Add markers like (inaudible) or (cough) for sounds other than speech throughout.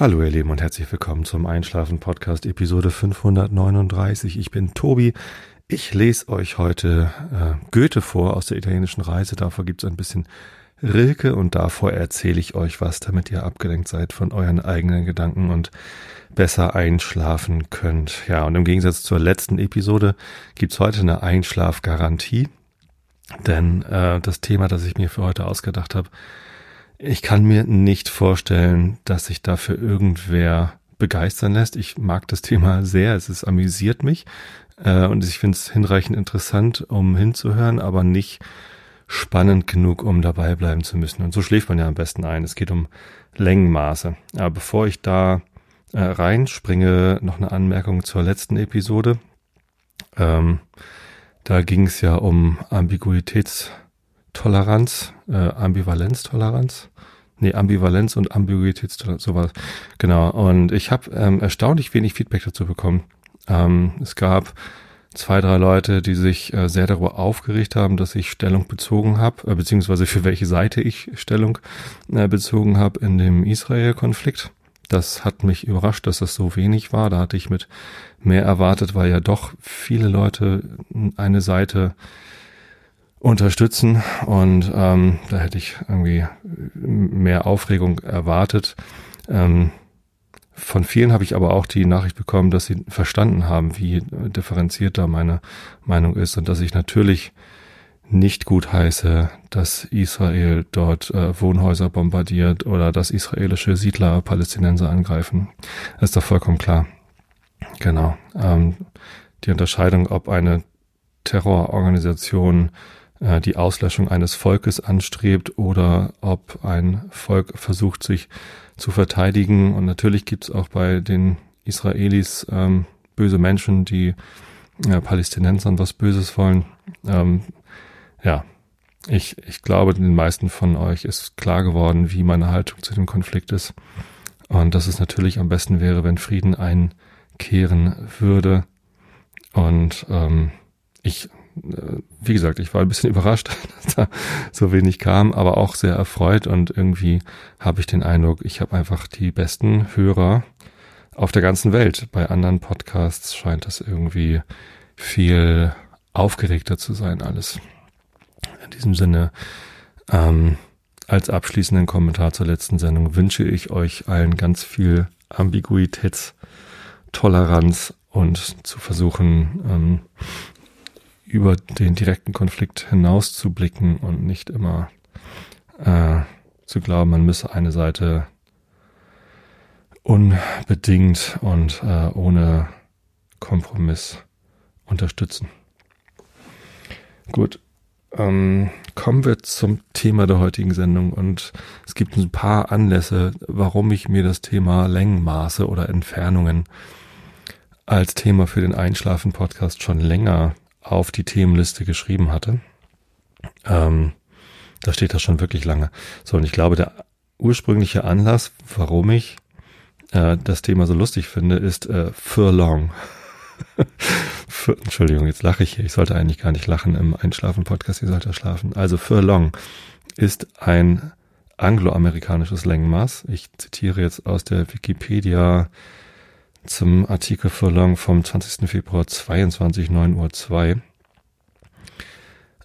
Hallo ihr Lieben und herzlich willkommen zum Einschlafen Podcast Episode 539. Ich bin Tobi. Ich lese euch heute äh, Goethe vor aus der italienischen Reise. Davor gibt es ein bisschen Rilke und davor erzähle ich euch was, damit ihr abgelenkt seid von euren eigenen Gedanken und besser einschlafen könnt. Ja, und im Gegensatz zur letzten Episode gibt's heute eine Einschlafgarantie. Denn äh, das Thema, das ich mir für heute ausgedacht habe, ich kann mir nicht vorstellen, dass sich dafür irgendwer begeistern lässt. Ich mag das Thema sehr, es ist amüsiert mich äh, und ich finde es hinreichend interessant, um hinzuhören, aber nicht spannend genug, um dabei bleiben zu müssen. Und so schläft man ja am besten ein. Es geht um Längenmaße. Aber bevor ich da äh, reinspringe, noch eine Anmerkung zur letzten Episode. Ähm, da ging es ja um Ambiguitäts Toleranz, äh, Ambivalenztoleranz. Nee, Ambivalenz und Ambiguitätstoleranz, sowas. Genau. Und ich habe ähm, erstaunlich wenig Feedback dazu bekommen. Ähm, es gab zwei, drei Leute, die sich äh, sehr darüber aufgeregt haben, dass ich Stellung bezogen habe, äh, beziehungsweise für welche Seite ich Stellung äh, bezogen habe in dem Israel-Konflikt. Das hat mich überrascht, dass das so wenig war. Da hatte ich mit mehr erwartet, weil ja doch viele Leute eine Seite unterstützen und ähm, da hätte ich irgendwie mehr Aufregung erwartet. Ähm, von vielen habe ich aber auch die Nachricht bekommen, dass sie verstanden haben, wie differenziert da meine Meinung ist und dass ich natürlich nicht gut heiße, dass Israel dort äh, Wohnhäuser bombardiert oder dass israelische Siedler Palästinenser angreifen. Das ist doch vollkommen klar. Genau. Ähm, die Unterscheidung, ob eine Terrororganisation äh, die Auslöschung eines Volkes anstrebt oder ob ein Volk versucht, sich zu verteidigen. Und natürlich gibt es auch bei den Israelis ähm, böse Menschen, die äh, Palästinensern was Böses wollen. Ähm, ja, ich, ich glaube, den meisten von euch ist klar geworden, wie meine Haltung zu dem Konflikt ist. Und dass es natürlich am besten wäre, wenn Frieden einkehren würde. Und ähm, ich wie gesagt, ich war ein bisschen (laughs) überrascht, dass da so wenig kam, aber auch sehr erfreut und irgendwie habe ich den Eindruck, ich habe einfach die besten Hörer auf der ganzen Welt. Bei anderen Podcasts scheint das irgendwie viel aufgeregter zu sein alles. In diesem Sinne, ähm, als abschließenden Kommentar zur letzten Sendung wünsche ich euch allen ganz viel Ambiguitätstoleranz und zu versuchen, ähm, über den direkten Konflikt hinaus zu blicken und nicht immer äh, zu glauben, man müsse eine Seite unbedingt und äh, ohne Kompromiss unterstützen. Gut, ähm, kommen wir zum Thema der heutigen Sendung und es gibt ein paar Anlässe, warum ich mir das Thema Längenmaße oder Entfernungen als Thema für den Einschlafen-Podcast schon länger auf die Themenliste geschrieben hatte. Ähm, da steht das schon wirklich lange. So, und ich glaube, der ursprüngliche Anlass, warum ich äh, das Thema so lustig finde, ist äh, Furlong. (laughs) für, Entschuldigung, jetzt lache ich hier. Ich sollte eigentlich gar nicht lachen im Einschlafen-Podcast. Ihr sollt schlafen. Also Furlong ist ein angloamerikanisches Längenmaß. Ich zitiere jetzt aus der Wikipedia zum Artikel Furlong vom 20. Februar 22, 9 Uhr 2.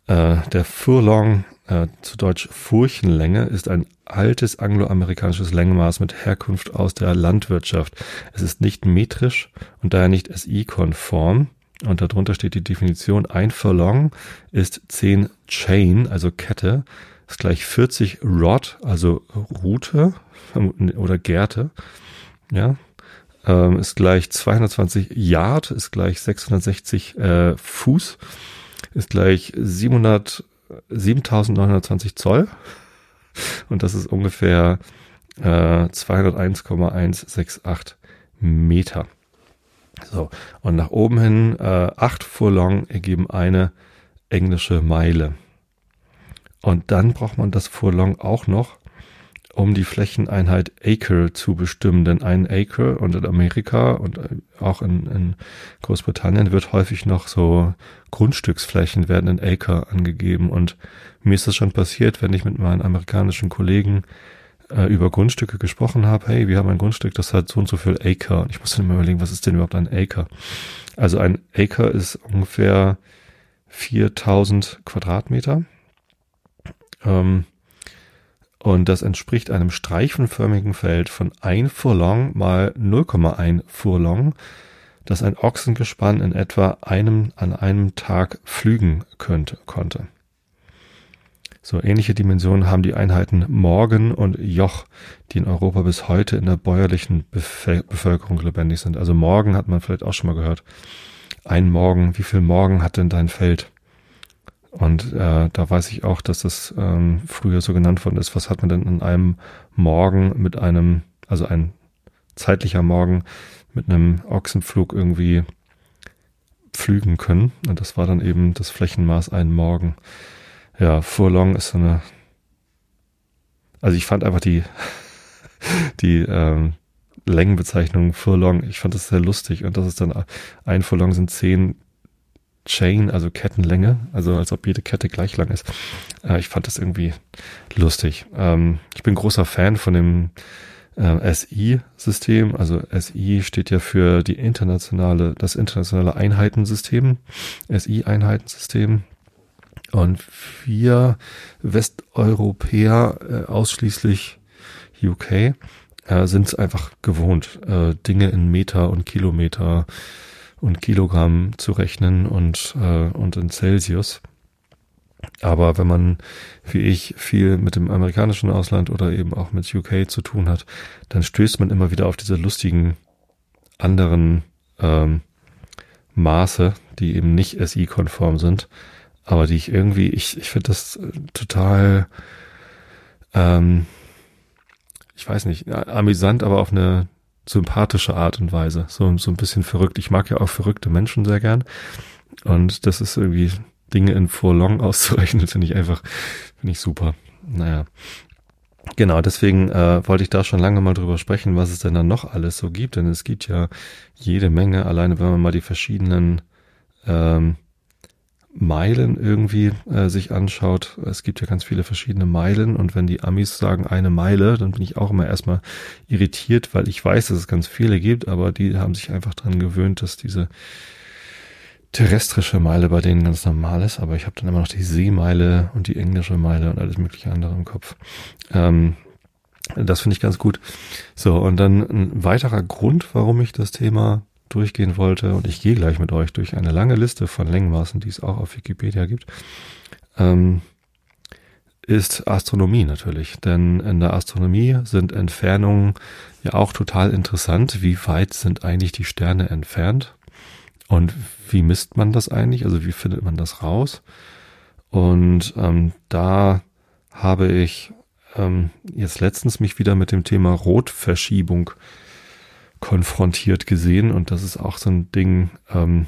Äh, der Furlong, äh, zu Deutsch Furchenlänge, ist ein altes angloamerikanisches Längenmaß mit Herkunft aus der Landwirtschaft. Es ist nicht metrisch und daher nicht SI-konform. Und darunter steht die Definition, ein Furlong ist 10 Chain, also Kette, ist gleich 40 Rod, also Rute oder Gärte. Ja, ähm, ist gleich 220 Yard, ist gleich 660 äh, Fuß, ist gleich 700, 7920 Zoll und das ist ungefähr äh, 201,168 Meter. So, und nach oben hin äh, 8 Furlong ergeben eine englische Meile. Und dann braucht man das Furlong auch noch um die Flächeneinheit Acre zu bestimmen. Denn ein Acre und in Amerika und äh, auch in, in Großbritannien wird häufig noch so Grundstücksflächen werden in Acre angegeben. Und mir ist das schon passiert, wenn ich mit meinen amerikanischen Kollegen äh, über Grundstücke gesprochen habe, hey, wir haben ein Grundstück, das hat so und so viel Acre. Und ich muss dann immer überlegen, was ist denn überhaupt ein Acre? Also ein Acre ist ungefähr 4000 Quadratmeter. Ähm, und das entspricht einem streifenförmigen Feld von 1 Furlong mal 0,1 Furlong, das ein Ochsengespann in etwa einem an einem Tag pflügen könnte, konnte. So ähnliche Dimensionen haben die Einheiten Morgen und Joch, die in Europa bis heute in der bäuerlichen Bevölkerung lebendig sind. Also Morgen hat man vielleicht auch schon mal gehört. Ein Morgen, wie viel Morgen hat denn dein Feld? Und äh, da weiß ich auch, dass das ähm, früher so genannt worden ist. Was hat man denn in einem Morgen mit einem, also ein zeitlicher Morgen mit einem Ochsenflug irgendwie pflügen können? Und das war dann eben das Flächenmaß ein Morgen ja, Furlong ist so eine. Also ich fand einfach die, (laughs) die ähm, Längenbezeichnung Furlong, ich fand das sehr lustig und das ist dann ein Furlong sind zehn Chain, also Kettenlänge, also als ob jede Kette gleich lang ist. Äh, ich fand das irgendwie lustig. Ähm, ich bin großer Fan von dem äh, SI-System. Also SI steht ja für die internationale, das internationale Einheitensystem, SI-Einheitensystem. Und wir Westeuropäer, äh, ausschließlich UK, äh, sind es einfach gewohnt, äh, Dinge in Meter und Kilometer und Kilogramm zu rechnen und, äh, und in Celsius. Aber wenn man, wie ich, viel mit dem amerikanischen Ausland oder eben auch mit UK zu tun hat, dann stößt man immer wieder auf diese lustigen anderen ähm, Maße, die eben nicht SI-konform sind aber die ich irgendwie, ich, ich finde das äh, total, ähm, ich weiß nicht, amüsant, aber auf eine sympathische Art und Weise. So, so ein bisschen verrückt. Ich mag ja auch verrückte Menschen sehr gern. Und das ist irgendwie Dinge in Forlong (laughs) auszurechnen, finde ich einfach, finde ich super. Naja. Genau, deswegen äh, wollte ich da schon lange mal drüber sprechen, was es denn dann noch alles so gibt. Denn es gibt ja jede Menge, alleine wenn man mal die verschiedenen ähm, Meilen irgendwie äh, sich anschaut, es gibt ja ganz viele verschiedene Meilen und wenn die Amis sagen eine Meile, dann bin ich auch immer erstmal irritiert, weil ich weiß, dass es ganz viele gibt, aber die haben sich einfach dran gewöhnt, dass diese terrestrische Meile bei denen ganz normal ist, aber ich habe dann immer noch die Seemeile und die englische Meile und alles mögliche andere im Kopf. Ähm, das finde ich ganz gut. So, und dann ein weiterer Grund, warum ich das Thema durchgehen wollte, und ich gehe gleich mit euch durch eine lange Liste von Längenmaßen, die es auch auf Wikipedia gibt, ähm, ist Astronomie natürlich. Denn in der Astronomie sind Entfernungen ja auch total interessant. Wie weit sind eigentlich die Sterne entfernt? Und wie misst man das eigentlich? Also wie findet man das raus? Und ähm, da habe ich ähm, jetzt letztens mich wieder mit dem Thema Rotverschiebung konfrontiert gesehen. Und das ist auch so ein Ding, ähm,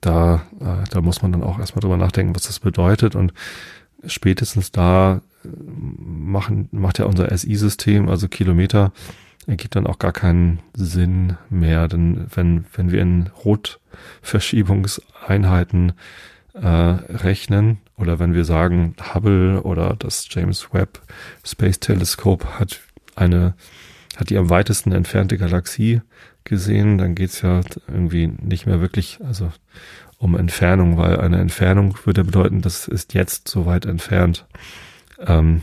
da, äh, da muss man dann auch erstmal drüber nachdenken, was das bedeutet. Und spätestens da äh, machen, macht ja unser SI-System, also Kilometer, ergibt dann auch gar keinen Sinn mehr, denn wenn, wenn wir in Rotverschiebungseinheiten äh, rechnen oder wenn wir sagen, Hubble oder das James Webb Space Telescope hat eine hat die am weitesten entfernte Galaxie gesehen, dann geht's ja irgendwie nicht mehr wirklich, also um Entfernung, weil eine Entfernung würde bedeuten, das ist jetzt so weit entfernt. Ähm,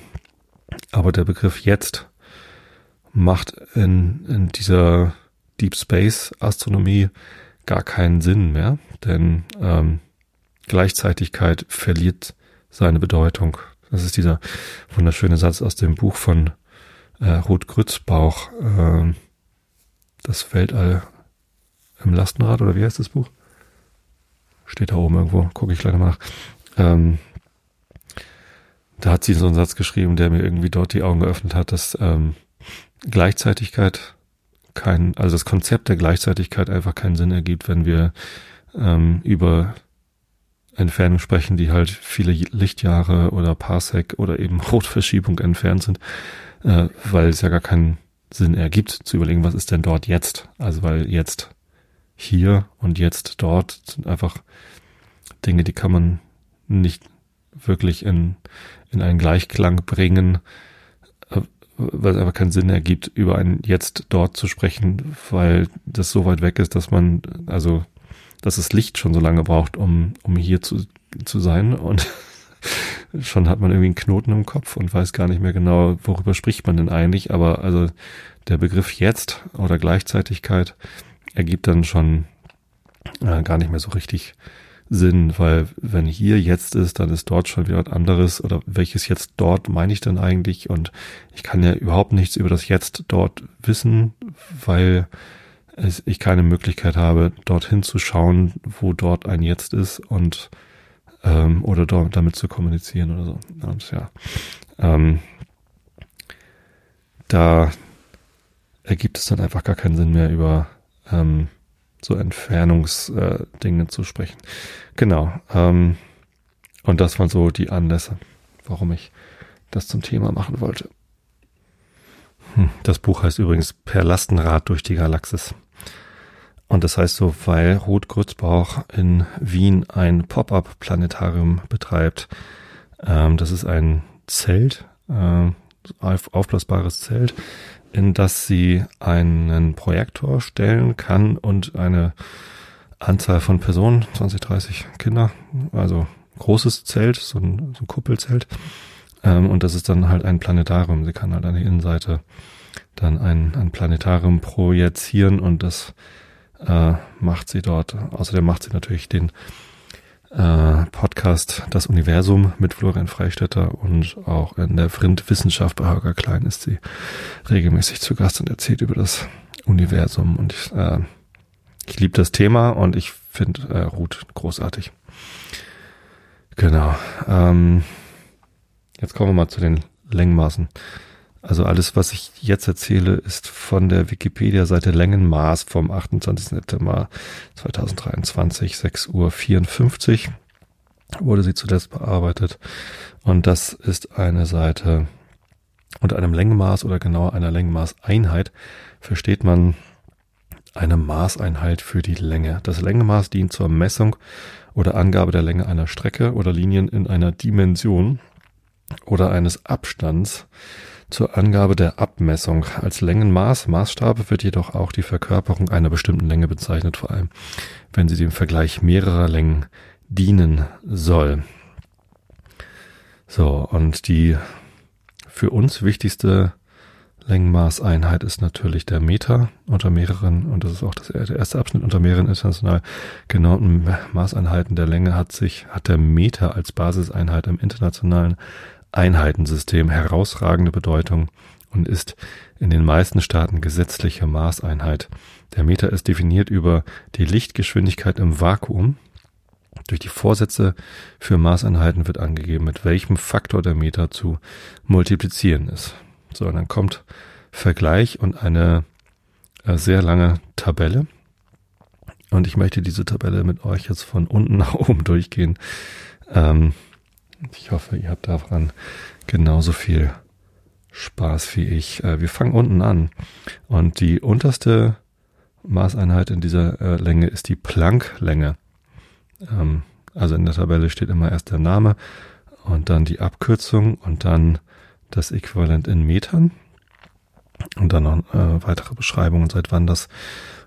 aber der Begriff jetzt macht in, in dieser Deep Space Astronomie gar keinen Sinn mehr, denn ähm, Gleichzeitigkeit verliert seine Bedeutung. Das ist dieser wunderschöne Satz aus dem Buch von äh, Ruth Grützbauch, äh, das Weltall im Lastenrad, oder wie heißt das Buch? Steht da oben irgendwo, gucke ich gleich mal nach. Ähm, da hat sie so einen Satz geschrieben, der mir irgendwie dort die Augen geöffnet hat, dass ähm, Gleichzeitigkeit kein, also das Konzept der Gleichzeitigkeit einfach keinen Sinn ergibt, wenn wir ähm, über Entfernungen sprechen, die halt viele Lichtjahre oder Parsec oder eben Rotverschiebung entfernt sind äh, weil es ja gar keinen Sinn ergibt, zu überlegen, was ist denn dort jetzt? Also weil jetzt hier und jetzt dort sind einfach Dinge, die kann man nicht wirklich in, in einen Gleichklang bringen, äh, weil es einfach keinen Sinn ergibt, über ein Jetzt dort zu sprechen, weil das so weit weg ist, dass man, also, dass das Licht schon so lange braucht, um, um hier zu, zu sein und schon hat man irgendwie einen Knoten im Kopf und weiß gar nicht mehr genau, worüber spricht man denn eigentlich, aber also der Begriff jetzt oder Gleichzeitigkeit ergibt dann schon äh, gar nicht mehr so richtig Sinn, weil wenn hier jetzt ist, dann ist dort schon wieder was anderes. Oder welches jetzt dort meine ich denn eigentlich? Und ich kann ja überhaupt nichts über das jetzt dort wissen, weil es, ich keine Möglichkeit habe, dorthin zu schauen, wo dort ein jetzt ist. Und ähm, oder dort damit zu kommunizieren oder so. Und ja, ähm, da ergibt es dann einfach gar keinen Sinn mehr über ähm, so Entfernungsdinge äh, zu sprechen. Genau. Ähm, und das waren so die Anlässe, warum ich das zum Thema machen wollte. Hm, das Buch heißt übrigens Per Lastenrad durch die Galaxis. Und das heißt so, weil Ruth Grützbauch in Wien ein Pop-up-Planetarium betreibt. Ähm, das ist ein Zelt, äh, aufblasbares Zelt, in das sie einen Projektor stellen kann und eine Anzahl von Personen, 20, 30 Kinder, also großes Zelt, so ein, so ein Kuppelzelt. Ähm, und das ist dann halt ein Planetarium. Sie kann halt an der Innenseite dann ein, ein Planetarium projizieren und das äh, macht sie dort. Außerdem macht sie natürlich den äh, Podcast Das Universum mit Florian Freistetter und auch in der Vrind Wissenschaft bei Holger Klein ist sie regelmäßig zu Gast und erzählt über das Universum und ich, äh, ich liebe das Thema und ich finde äh, Ruth großartig. Genau. Ähm, jetzt kommen wir mal zu den Längenmaßen. Also alles, was ich jetzt erzähle, ist von der Wikipedia-Seite Längenmaß vom 28. September 2023, 6.54 Uhr wurde sie zuletzt bearbeitet. Und das ist eine Seite unter einem Längenmaß oder genauer einer Längenmaßeinheit versteht man eine Maßeinheit für die Länge. Das Längenmaß dient zur Messung oder Angabe der Länge einer Strecke oder Linien in einer Dimension oder eines Abstands zur Angabe der Abmessung. Als Längenmaß, Maßstab wird jedoch auch die Verkörperung einer bestimmten Länge bezeichnet, vor allem wenn sie dem Vergleich mehrerer Längen dienen soll. So, und die für uns wichtigste Längenmaßeinheit ist natürlich der Meter unter mehreren, und das ist auch das, der erste Abschnitt unter mehreren international genannten Maßeinheiten der Länge hat sich, hat der Meter als Basiseinheit im internationalen Einheitensystem herausragende Bedeutung und ist in den meisten Staaten gesetzliche Maßeinheit. Der Meter ist definiert über die Lichtgeschwindigkeit im Vakuum. Durch die Vorsätze für Maßeinheiten wird angegeben, mit welchem Faktor der Meter zu multiplizieren ist. So, dann kommt Vergleich und eine äh, sehr lange Tabelle. Und ich möchte diese Tabelle mit euch jetzt von unten (laughs) nach oben durchgehen. Ähm, ich hoffe, ihr habt daran genauso viel Spaß wie ich. Äh, wir fangen unten an. Und die unterste Maßeinheit in dieser äh, Länge ist die Plancklänge. Ähm, also in der Tabelle steht immer erst der Name und dann die Abkürzung und dann das Äquivalent in Metern. Und dann noch äh, weitere Beschreibungen, seit wann das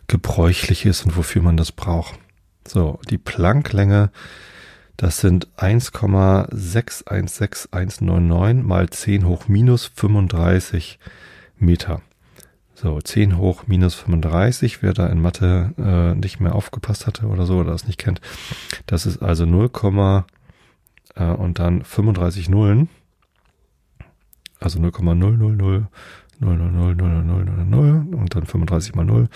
gebräuchlich ist und wofür man das braucht. So, die Plancklänge das sind 1,616199 mal 10 hoch minus 35 Meter. So, 10 hoch minus 35, wer da in Mathe äh, nicht mehr aufgepasst hatte oder so oder das nicht kennt, das ist also 0, äh, und dann 35 Nullen. Also 0,000 000 und dann 35 mal 0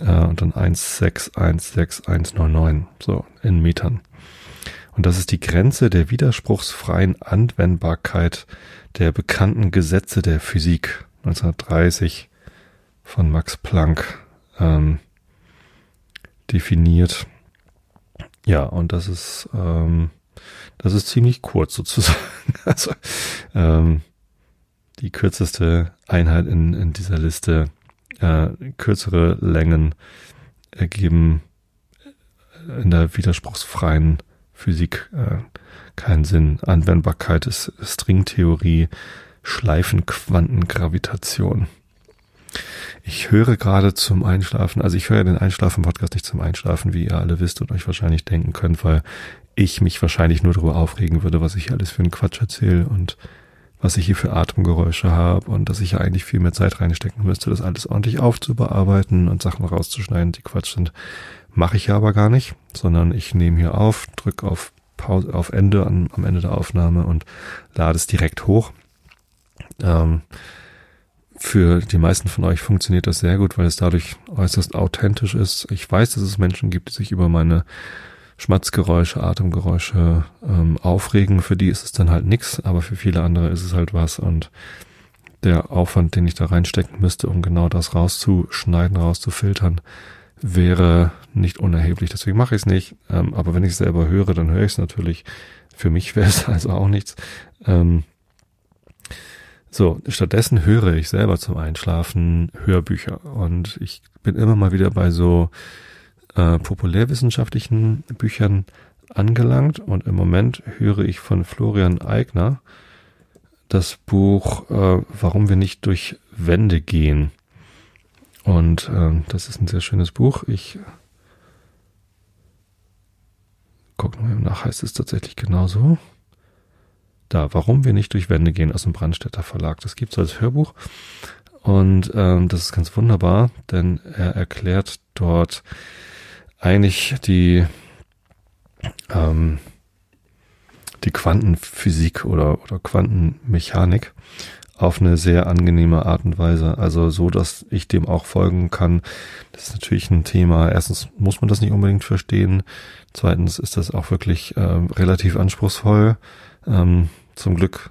äh, und dann 1616199 so in Metern. Und das ist die Grenze der widerspruchsfreien Anwendbarkeit der bekannten Gesetze der Physik 1930 von Max Planck ähm, definiert. Ja, und das ist ähm, das ist ziemlich kurz sozusagen. (laughs) Also ähm, die kürzeste Einheit in, in dieser Liste. Äh, kürzere Längen ergeben in der widerspruchsfreien Physik äh, keinen Sinn. Anwendbarkeit ist Stringtheorie, Schleifenquantengravitation. Ich höre gerade zum Einschlafen, also ich höre den Einschlafen-Podcast nicht zum Einschlafen, wie ihr alle wisst und euch wahrscheinlich denken könnt, weil ich mich wahrscheinlich nur darüber aufregen würde, was ich hier alles für einen Quatsch erzähle und was ich hier für Atemgeräusche habe und dass ich ja eigentlich viel mehr Zeit reinstecken müsste, das alles ordentlich aufzubearbeiten und Sachen rauszuschneiden, die Quatsch sind. Mache ich ja aber gar nicht, sondern ich nehme hier auf, drücke auf Pause, auf Ende, an, am Ende der Aufnahme und lade es direkt hoch. Ähm, für die meisten von euch funktioniert das sehr gut, weil es dadurch äußerst authentisch ist. Ich weiß, dass es Menschen gibt, die sich über meine Schmatzgeräusche, Atemgeräusche ähm, aufregen. Für die ist es dann halt nix, aber für viele andere ist es halt was. Und der Aufwand, den ich da reinstecken müsste, um genau das rauszuschneiden, rauszufiltern, wäre nicht unerheblich. Deswegen mache ich es nicht. Ähm, aber wenn ich es selber höre, dann höre ich es natürlich. Für mich wäre es (laughs) also auch nichts. Ähm, so, stattdessen höre ich selber zum Einschlafen Hörbücher und ich bin immer mal wieder bei so äh, populärwissenschaftlichen Büchern angelangt und im Moment höre ich von Florian Eigner das Buch äh, Warum wir nicht durch Wände gehen. Und äh, das ist ein sehr schönes Buch. Ich gucke mal nach, heißt es tatsächlich genauso. Da, warum wir nicht durch Wände gehen aus dem Brandstätter Verlag. Das gibt's als Hörbuch. Und ähm, das ist ganz wunderbar, denn er erklärt dort eigentlich die, ähm, die Quantenphysik oder, oder Quantenmechanik auf eine sehr angenehme Art und Weise. Also so, dass ich dem auch folgen kann. Das ist natürlich ein Thema. Erstens muss man das nicht unbedingt verstehen. Zweitens ist das auch wirklich äh, relativ anspruchsvoll. Ähm, zum Glück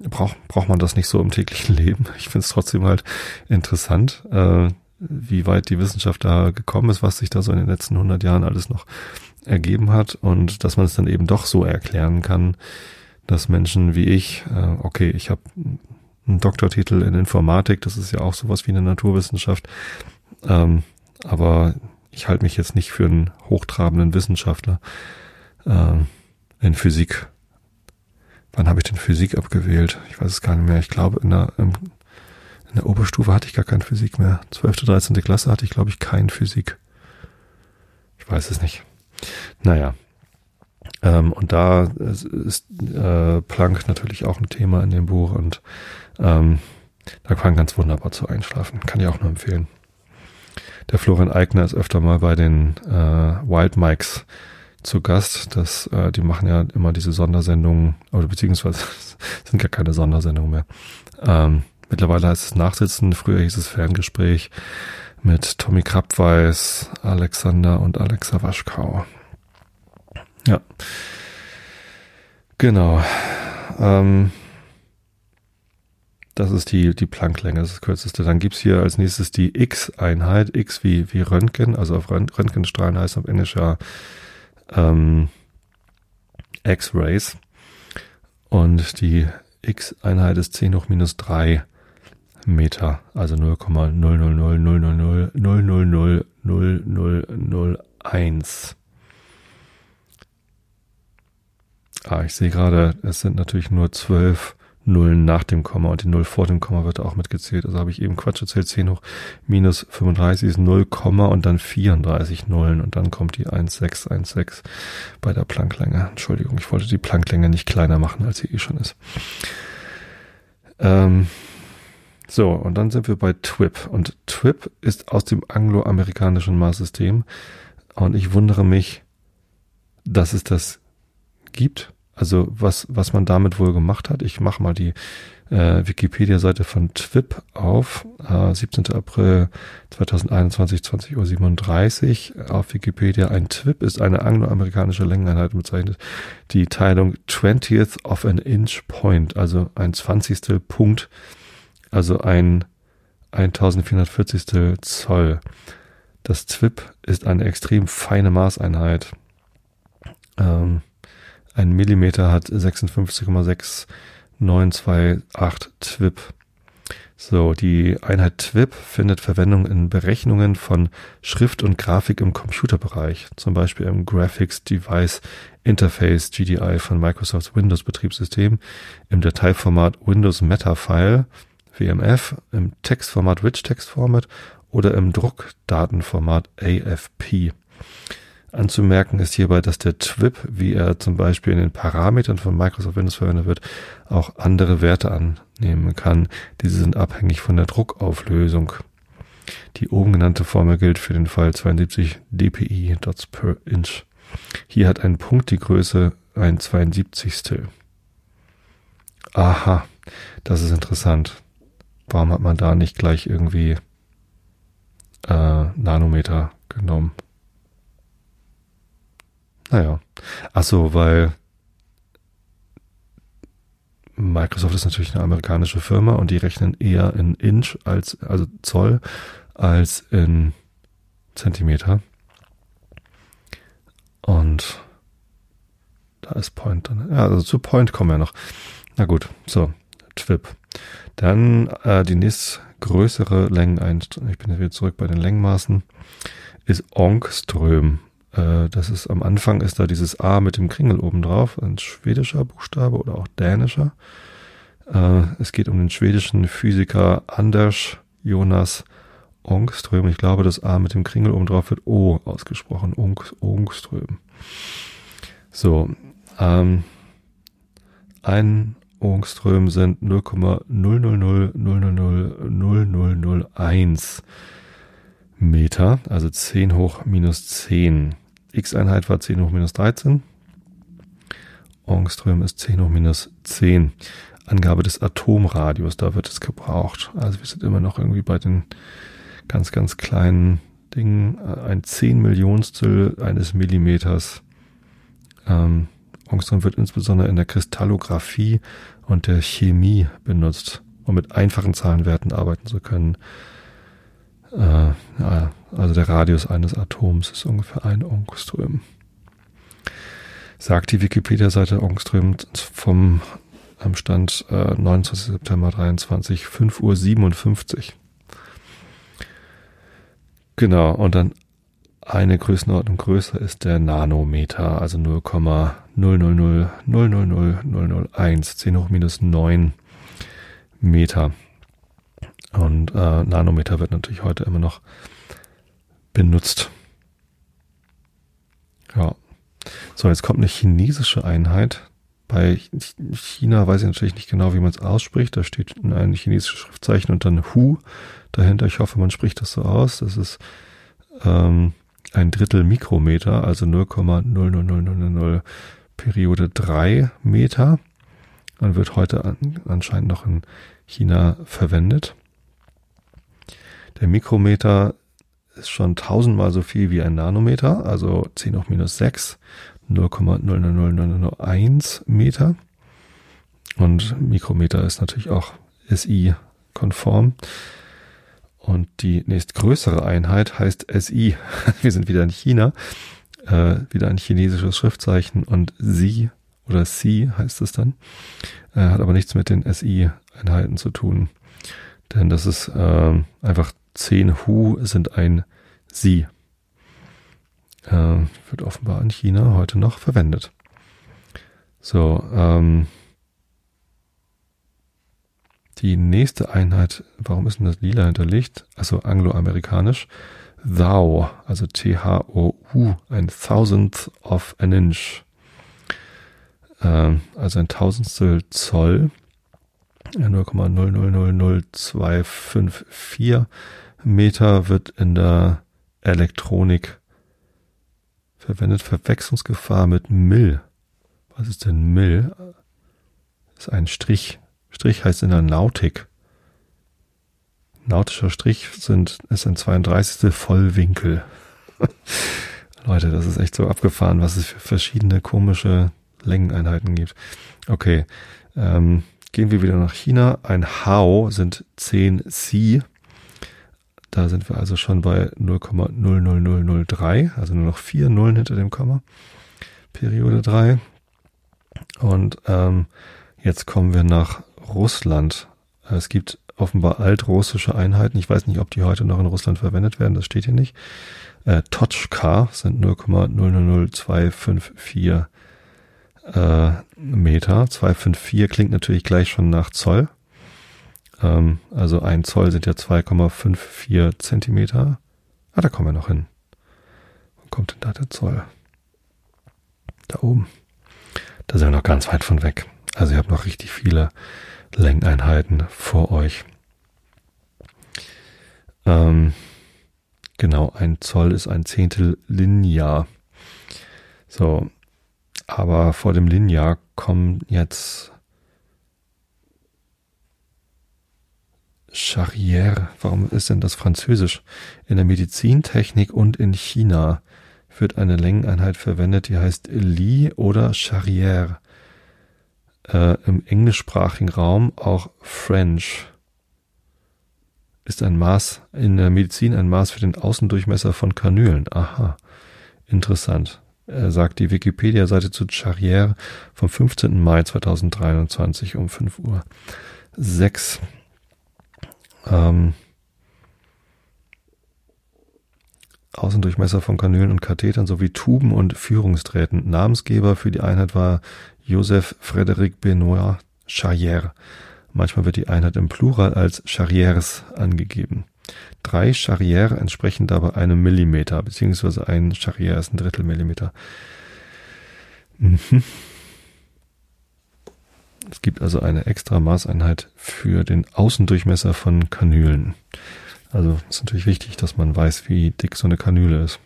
braucht braucht man das nicht so im täglichen (laughs) Leben. Ich finde es trotzdem halt interessant, äh, wie weit die Wissenschaft da gekommen ist, was sich da so in den letzten 100 Jahren alles noch ergeben hat und dass man es dann eben doch so erklären kann, dass Menschen wie ich, äh, okay, ich habe einen Doktortitel in Informatik, das ist ja auch sowas wie eine Naturwissenschaft, ähm, aber ich halte mich jetzt nicht für einen hochtrabenden Wissenschaftler äh, in Physik Wann habe ich denn Physik abgewählt? Ich weiß es gar nicht mehr. Ich glaube, in der, in der Oberstufe hatte ich gar keine Physik mehr. 12., 13. Klasse hatte ich, glaube ich, kein Physik. Ich weiß es nicht. Naja. Ähm, und da ist äh, Planck natürlich auch ein Thema in dem Buch und ähm, da kann man ganz wunderbar zu einschlafen. Kann ich auch nur empfehlen. Der Florian Eigner ist öfter mal bei den äh, Wild Mikes zu Gast. Das, äh, die machen ja immer diese Sondersendungen, oder beziehungsweise (laughs) sind gar keine Sondersendungen mehr. Ähm, mittlerweile heißt es Nachsitzen, früher hieß es Ferngespräch mit Tommy Krabweis, Alexander und Alexa Waschkau. Ja. Genau. Ähm, das ist die, die Plancklänge, das ist das kürzeste. Dann gibt's hier als nächstes die X-Einheit, X wie, wie Röntgen, also auf Röntgenstrahlen heißt auf Englisch ja ähm, X-Rays. Und die X-Einheit ist 10 hoch minus 3 Meter, also 0,00000000001. Ah, ich sehe gerade, es sind natürlich nur 12 Nullen nach dem Komma und die Null vor dem Komma wird auch mitgezählt. Also habe ich eben Quatsch erzählt, 10 hoch minus 35 ist 0, und dann 34 Nullen und dann kommt die 1616 bei der Plancklänge. Entschuldigung, ich wollte die Plancklänge nicht kleiner machen, als sie eh schon ist. Ähm, so, und dann sind wir bei TWIP. Und TWIP ist aus dem angloamerikanischen Maßsystem. Und ich wundere mich, dass es das gibt also was, was man damit wohl gemacht hat. Ich mache mal die äh, Wikipedia-Seite von TWIP auf. Äh, 17. April 2021, 20.37 Uhr auf Wikipedia. Ein TWIP ist eine angloamerikanische Längeneinheit bezeichnet die Teilung 20th of an Inch Point, also ein 20. Punkt, also ein 1440. Zoll. Das TWIP ist eine extrem feine Maßeinheit. Ähm, ein Millimeter hat 56,6928 TWIP. So, die Einheit TWIP findet Verwendung in Berechnungen von Schrift und Grafik im Computerbereich, zum Beispiel im Graphics Device Interface GDI von Microsofts Windows Betriebssystem, im Dateiformat Windows Meta File WMF, im Textformat Rich Text Format oder im Druckdatenformat AFP. Anzumerken ist hierbei, dass der TWIP, wie er zum Beispiel in den Parametern von Microsoft Windows verwendet wird, auch andere Werte annehmen kann. Diese sind abhängig von der Druckauflösung. Die oben genannte Formel gilt für den Fall 72 dpi dots per inch. Hier hat ein Punkt die Größe ein 72. Aha, das ist interessant. Warum hat man da nicht gleich irgendwie äh, Nanometer genommen? Naja. Ach so, weil Microsoft ist natürlich eine amerikanische Firma und die rechnen eher in Inch als, also Zoll, als in Zentimeter. Und da ist Point dann. Ja, also zu Point kommen wir noch. Na gut, so, TWIP. Dann äh, die nächstgrößere Längeneinstellung, ich bin jetzt wieder zurück bei den Längenmaßen, ist Ångström. Äh, das ist am Anfang ist da dieses A mit dem Kringel oben drauf, ein schwedischer Buchstabe oder auch dänischer. Äh, es geht um den schwedischen Physiker Anders Jonas Ångström. Ich glaube, das A mit dem Kringel oben drauf wird O ausgesprochen. Ångström. So, ähm, ein Ångström sind 0,000000001 Meter, also 10 hoch minus 10. X-Einheit war 10 hoch minus 13. Ångström ist 10 hoch minus 10. Angabe des Atomradius, da wird es gebraucht. Also wir sind immer noch irgendwie bei den ganz, ganz kleinen Dingen. Ein 10 Millionstel eines Millimeters. Ähm, Ångström wird insbesondere in der Kristallographie und der Chemie benutzt, um mit einfachen Zahlenwerten arbeiten zu können. Äh, ja, also der Radius eines Atoms ist ungefähr ein Ångström. Sagt die Wikipedia-Seite Ångström vom am Stand äh, 29. September 23, 5 Uhr 57. Genau, und dann eine Größenordnung größer ist der Nanometer, also 0,000000001, 10 hoch minus 9 Meter. Und äh, Nanometer wird natürlich heute immer noch benutzt. Ja. So, jetzt kommt eine chinesische Einheit. Bei China weiß ich natürlich nicht genau, wie man es ausspricht. Da steht ein chinesisches Schriftzeichen und dann Hu dahinter. Ich hoffe, man spricht das so aus. Das ist ähm, ein Drittel Mikrometer, also 0,00000 Periode 3 Meter. Und wird heute an, anscheinend noch in China verwendet. Der Mikrometer ist schon tausendmal so viel wie ein Nanometer, also 10 hoch minus 6, 0,00001 Meter. Und Mikrometer ist natürlich auch SI-konform. Und die nächstgrößere Einheit heißt SI. (laughs) Wir sind wieder in China. Äh, wieder ein chinesisches Schriftzeichen und Sie oder Sie heißt es dann. Äh, hat aber nichts mit den SI-Einheiten zu tun. Denn das ist äh, einfach 10 Hu sind ein Sie. Äh, wird offenbar in China heute noch verwendet. So, ähm, die nächste Einheit, warum ist denn das lila hinterlegt? Also angloamerikanisch. Thou, also T-H-O-U, ein Thousandth of an Inch. Äh, also ein Tausendstel Zoll. 0,000254 Meter wird in der Elektronik verwendet. Verwechslungsgefahr mit Mill. Was ist denn Mill? Das ist ein Strich. Strich heißt in der Nautik. Nautischer Strich sind, ist ein 32. Vollwinkel. (laughs) Leute, das ist echt so abgefahren, was es für verschiedene komische Längeneinheiten gibt. Okay, ähm, gehen wir wieder nach China. Ein Hao sind 10 C. Da sind wir also schon bei 0,00003, also nur noch vier Nullen hinter dem Komma. Periode 3. Und ähm, jetzt kommen wir nach Russland. Es gibt offenbar altrussische Einheiten. Ich weiß nicht, ob die heute noch in Russland verwendet werden, das steht hier nicht. Äh, Tochka sind 0,000254 äh, Meter. 254 klingt natürlich gleich schon nach Zoll. Ähm, also ein Zoll sind ja 2,54 Zentimeter. Ah, da kommen wir noch hin. Wo kommt denn da der Zoll? Da oben. Da sind wir noch ganz weit von weg. Also ihr habt noch richtig viele Längeneinheiten vor euch. Ähm, genau, ein Zoll ist ein Zehntel Linear. So, aber vor dem Linear kommen jetzt Charrière. Warum ist denn das Französisch? In der Medizintechnik und in China wird eine Längeneinheit verwendet, die heißt Li oder Charrière. Äh, Im englischsprachigen Raum auch French ist ein Maß in der Medizin ein Maß für den Außendurchmesser von Kanülen. Aha, interessant äh, sagt die Wikipedia-Seite zu Charrière vom 15. Mai 2023 um 5 Uhr 6. Ähm, Außendurchmesser von Kanülen und Kathetern sowie Tuben und Führungsdrähten. Namensgeber für die Einheit war Joseph Frédéric Benoit Charrière. Manchmal wird die Einheit im Plural als Charrières angegeben. Drei Charriere entsprechen dabei einem Millimeter, beziehungsweise ein Charriere ist ein Drittel Millimeter. Mhm. Es gibt also eine extra Maßeinheit für den Außendurchmesser von Kanülen. Also ist natürlich wichtig, dass man weiß, wie dick so eine Kanüle ist.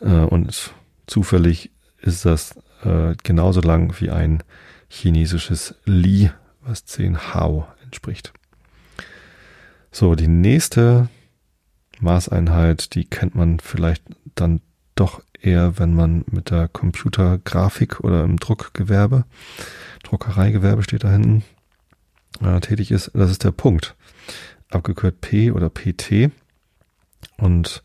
Äh, und zufällig ist das äh, genauso lang wie ein chinesisches Li, was 10 Hao entspricht. So, die nächste Maßeinheit, die kennt man vielleicht dann doch eher, wenn man mit der Computergrafik oder im Druckgewerbe, Druckereigewerbe steht da hinten, äh, tätig ist. Das ist der Punkt. Abgekürzt P oder PT. Und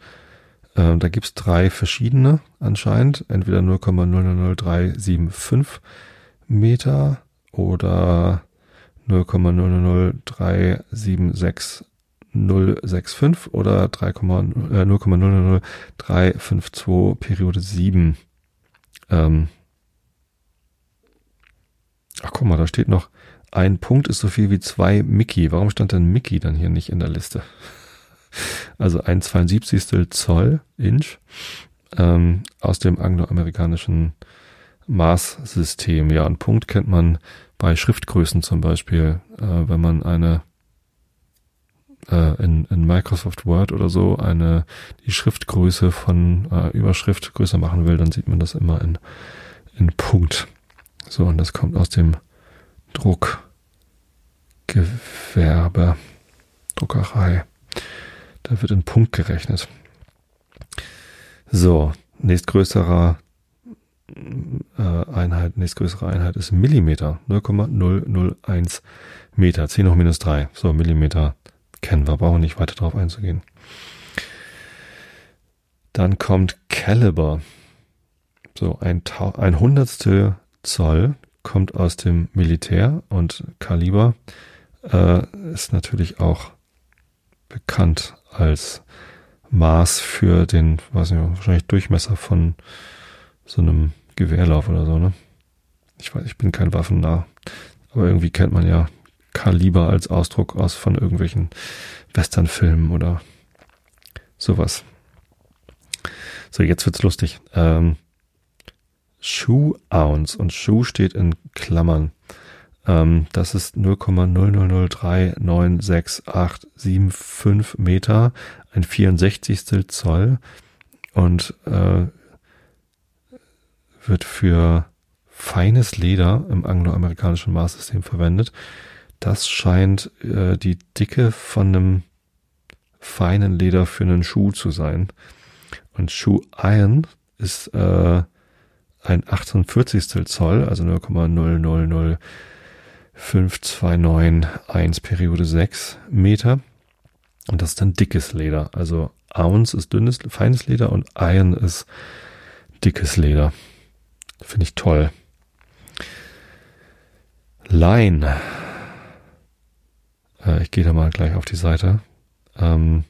äh, da gibt's drei verschiedene anscheinend. Entweder 0,000375 Meter oder 0,000376 065 oder 0,000352 äh, Periode 7. Ähm Ach guck mal, da steht noch, ein Punkt ist so viel wie zwei Mickey. Warum stand denn Mickey dann hier nicht in der Liste? (laughs) Also ein 72. Zoll Inch ähm, aus dem angloamerikanischen Maßsystem. Ja, ein Punkt kennt man bei Schriftgrößen zum Beispiel, äh, wenn man eine äh, in, in Microsoft Word oder so eine die Schriftgröße von äh, Überschrift größer machen will, dann sieht man das immer in, in Punkt. So, und das kommt aus dem Druckgewerbe, Druckerei. Da wird in Punkt gerechnet. So, nächstgrößerer äh, Einheit, nächstgrößere Einheit ist Millimeter, 0,001 Meter, 10 hoch minus 3. So, Millimeter kennen wir, brauchen nicht weiter darauf einzugehen. Dann kommt Caliber. So ein, ein Hundertstel Zoll kommt aus dem Militär und Kaliber äh, ist natürlich auch bekannt als Maß für den, weiß nicht, wahrscheinlich Durchmesser von so einem Gewehrlauf oder so, ne? Ich weiß, ich bin kein Waffennah, aber irgendwie kennt man ja Kaliber als Ausdruck aus von irgendwelchen Westernfilmen oder sowas. So, jetzt wird's lustig. Ähm, Shoe Ounce und Shoe steht in Klammern. Ähm, das ist 0,0039687 Meter, ein 64. Zoll und äh, wird für feines Leder im angloamerikanischen Maßsystem verwendet. Das scheint äh, die Dicke von einem feinen Leder für einen Schuh zu sein. Und Schuh Iron ist äh, ein 48. Zoll, also 0,000529 Periode 6 Meter. Und das ist dann dickes Leder. Also Ounce ist dünnes, feines Leder und Iron ist dickes Leder. Finde ich toll. Line ich gehe da mal gleich auf die Seite. Ähm,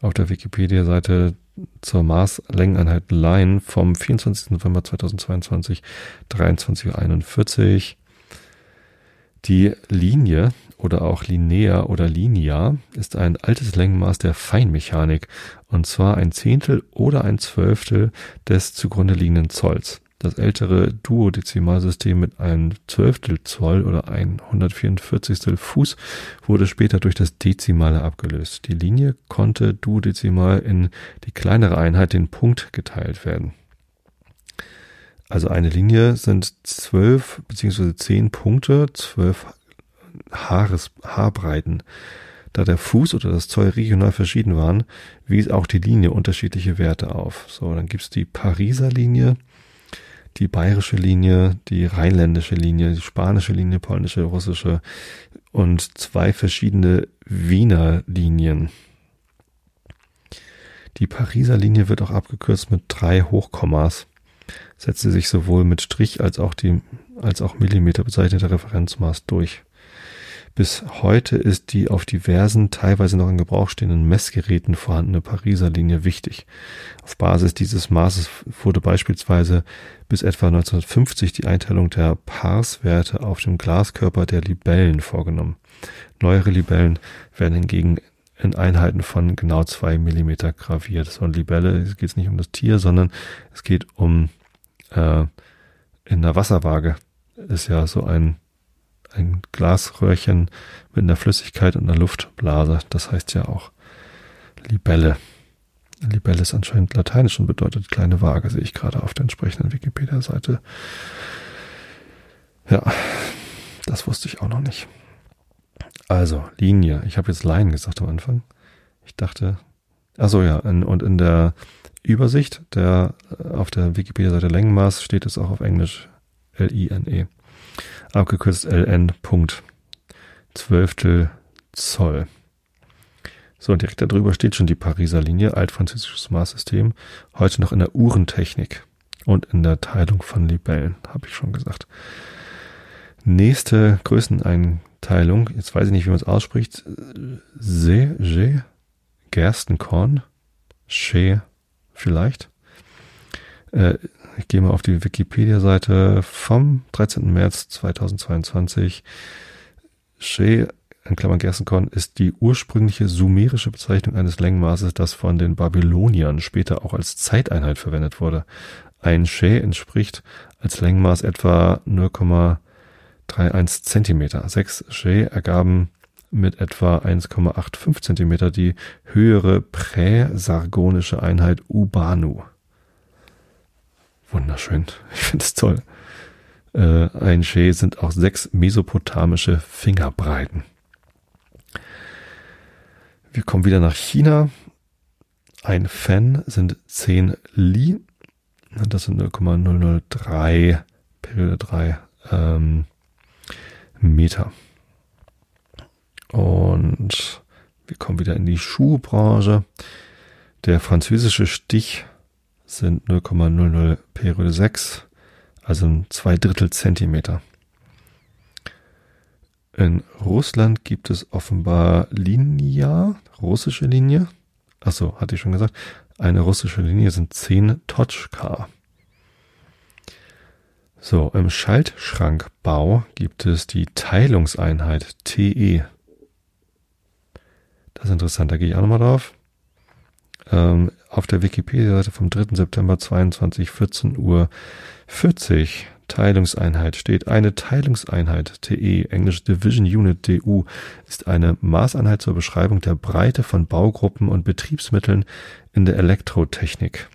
auf der Wikipedia-Seite zur Maßlängeneinheit Line vom 24. November 2022, 23.41 Uhr. Die Linie oder auch Linear oder Linea ist ein altes Längenmaß der Feinmechanik und zwar ein Zehntel oder ein Zwölftel des zugrunde liegenden Zolls. Das ältere Duodezimalsystem mit einem Zwölftel Zoll oder ein 144. Fuß wurde später durch das Dezimale abgelöst. Die Linie konnte duodezimal in die kleinere Einheit, den Punkt, geteilt werden. Also eine Linie sind zwölf beziehungsweise zehn Punkte, zwölf Haares, Haarbreiten. Da der Fuß oder das Zoll regional verschieden waren, wies auch die Linie unterschiedliche Werte auf. So, dann gibt's die Pariser Linie, die bayerische Linie, die rheinländische Linie, die spanische Linie, polnische, russische und zwei verschiedene Wiener Linien. Die Pariser Linie wird auch abgekürzt mit drei Hochkommas. Setzt sie sich sowohl mit Strich als auch die als auch Millimeter bezeichnete Referenzmaß durch. Bis heute ist die auf diversen, teilweise noch in Gebrauch stehenden Messgeräten vorhandene Pariser Linie wichtig. Auf Basis dieses Maßes wurde beispielsweise bis etwa 1950 die Einteilung der Parswerte auf dem Glaskörper der Libellen vorgenommen. Neuere Libellen werden hingegen in Einheiten von genau zwei Millimeter graviert. So eine Libelle, es geht nicht um das Tier, sondern es geht um äh, in der Wasserwaage ist ja so ein ein Glasröhrchen mit einer Flüssigkeit und einer Luftblase. Das heißt ja auch Libelle. Libelle ist anscheinend lateinisch und bedeutet kleine Waage, sehe ich gerade auf der entsprechenden Wikipedia-Seite. Ja, das wusste ich auch noch nicht. Also, Linie. Ich habe jetzt Line gesagt am Anfang. Ich dachte, also ja, in, und in der Übersicht der auf der Wikipedia-Seite Längenmaß steht es auch auf Englisch L-I-N-E abgekürzt LN. Zwölftel Zoll. So, und direkt darüber steht schon die Pariser Linie, altfranzösisches Maßsystem, heute noch in der Uhrentechnik und in der Teilung von Libellen, habe ich schon gesagt. Nächste Größeneinteilung, jetzt weiß ich nicht, wie man es ausspricht, Se, Je, Gerstenkorn, Che, vielleicht. Äh, ich gehe mal auf die Wikipedia-Seite vom 13. März 2022. She, in Klammern Gerstenkorn, ist die ursprüngliche sumerische Bezeichnung eines Längenmaßes, das von den Babyloniern später auch als Zeiteinheit verwendet wurde. Ein She entspricht als Längenmaß etwa 0,31 Zentimeter. Sechs She ergaben mit etwa 1,85 Zentimeter die höhere präsargonische Einheit Ubanu. Wunderschön. Ich finde es toll. Äh, ein She sind auch sechs mesopotamische Fingerbreiten. Wir kommen wieder nach China. Ein Fan sind 10 Li. Das sind 0,003 Periode 3 ähm, Meter. Und wir kommen wieder in die Schuhbranche. Der französische Stich sind 0,00 Periode 6, also zwei Drittel Zentimeter. In Russland gibt es offenbar Linia, russische Linie. Achso, hatte ich schon gesagt. Eine russische Linie sind 10 Totschka. So, im Schaltschrankbau gibt es die Teilungseinheit TE. Das ist interessant, da gehe ich auch nochmal drauf. Ähm, auf der Wikipedia-Seite vom 3. September 22, 14 Uhr 40 Teilungseinheit steht. Eine Teilungseinheit, TE, Englisch Division Unit, DU, ist eine Maßeinheit zur Beschreibung der Breite von Baugruppen und Betriebsmitteln in der Elektrotechnik.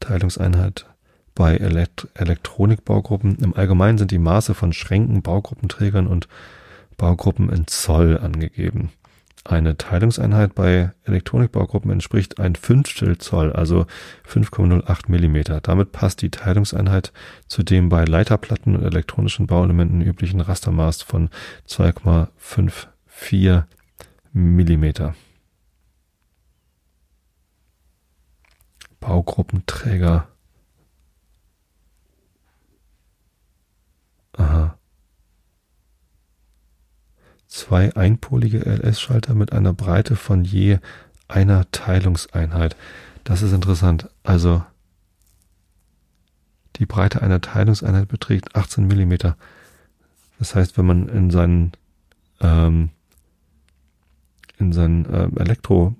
Teilungseinheit bei Elekt Elektronikbaugruppen. Im Allgemeinen sind die Maße von Schränken, Baugruppenträgern und Baugruppen in Zoll angegeben. Eine Teilungseinheit bei Elektronikbaugruppen entspricht ein Fünftel Zoll, also 5,08 Millimeter. Damit passt die Teilungseinheit zu dem bei Leiterplatten und elektronischen Bauelementen üblichen Rastermaß von 2,54 Millimeter. Baugruppenträger. Aha. Zwei einpolige LS-Schalter mit einer Breite von je einer Teilungseinheit. Das ist interessant. Also die Breite einer Teilungseinheit beträgt 18 Millimeter. Das heißt, wenn man in seinen ähm, in seinen äh, Elektro,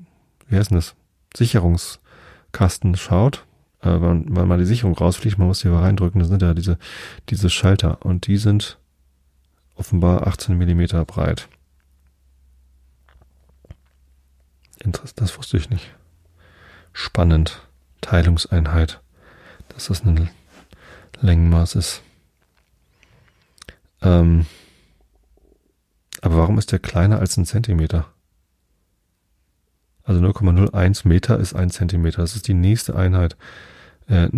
wie heißt denn das, Sicherungskasten schaut, äh, weil, weil mal die Sicherung rausfliegt, man muss die mal reindrücken, das sind ja diese, diese Schalter und die sind offenbar 18 Millimeter breit. Interessant, das wusste ich nicht. Spannend. Teilungseinheit. Dass das ein Längenmaß ist. Ähm, aber warum ist der kleiner als ein Zentimeter? Also 0,01 Meter ist ein Zentimeter. Das ist die nächste Einheit. Äh,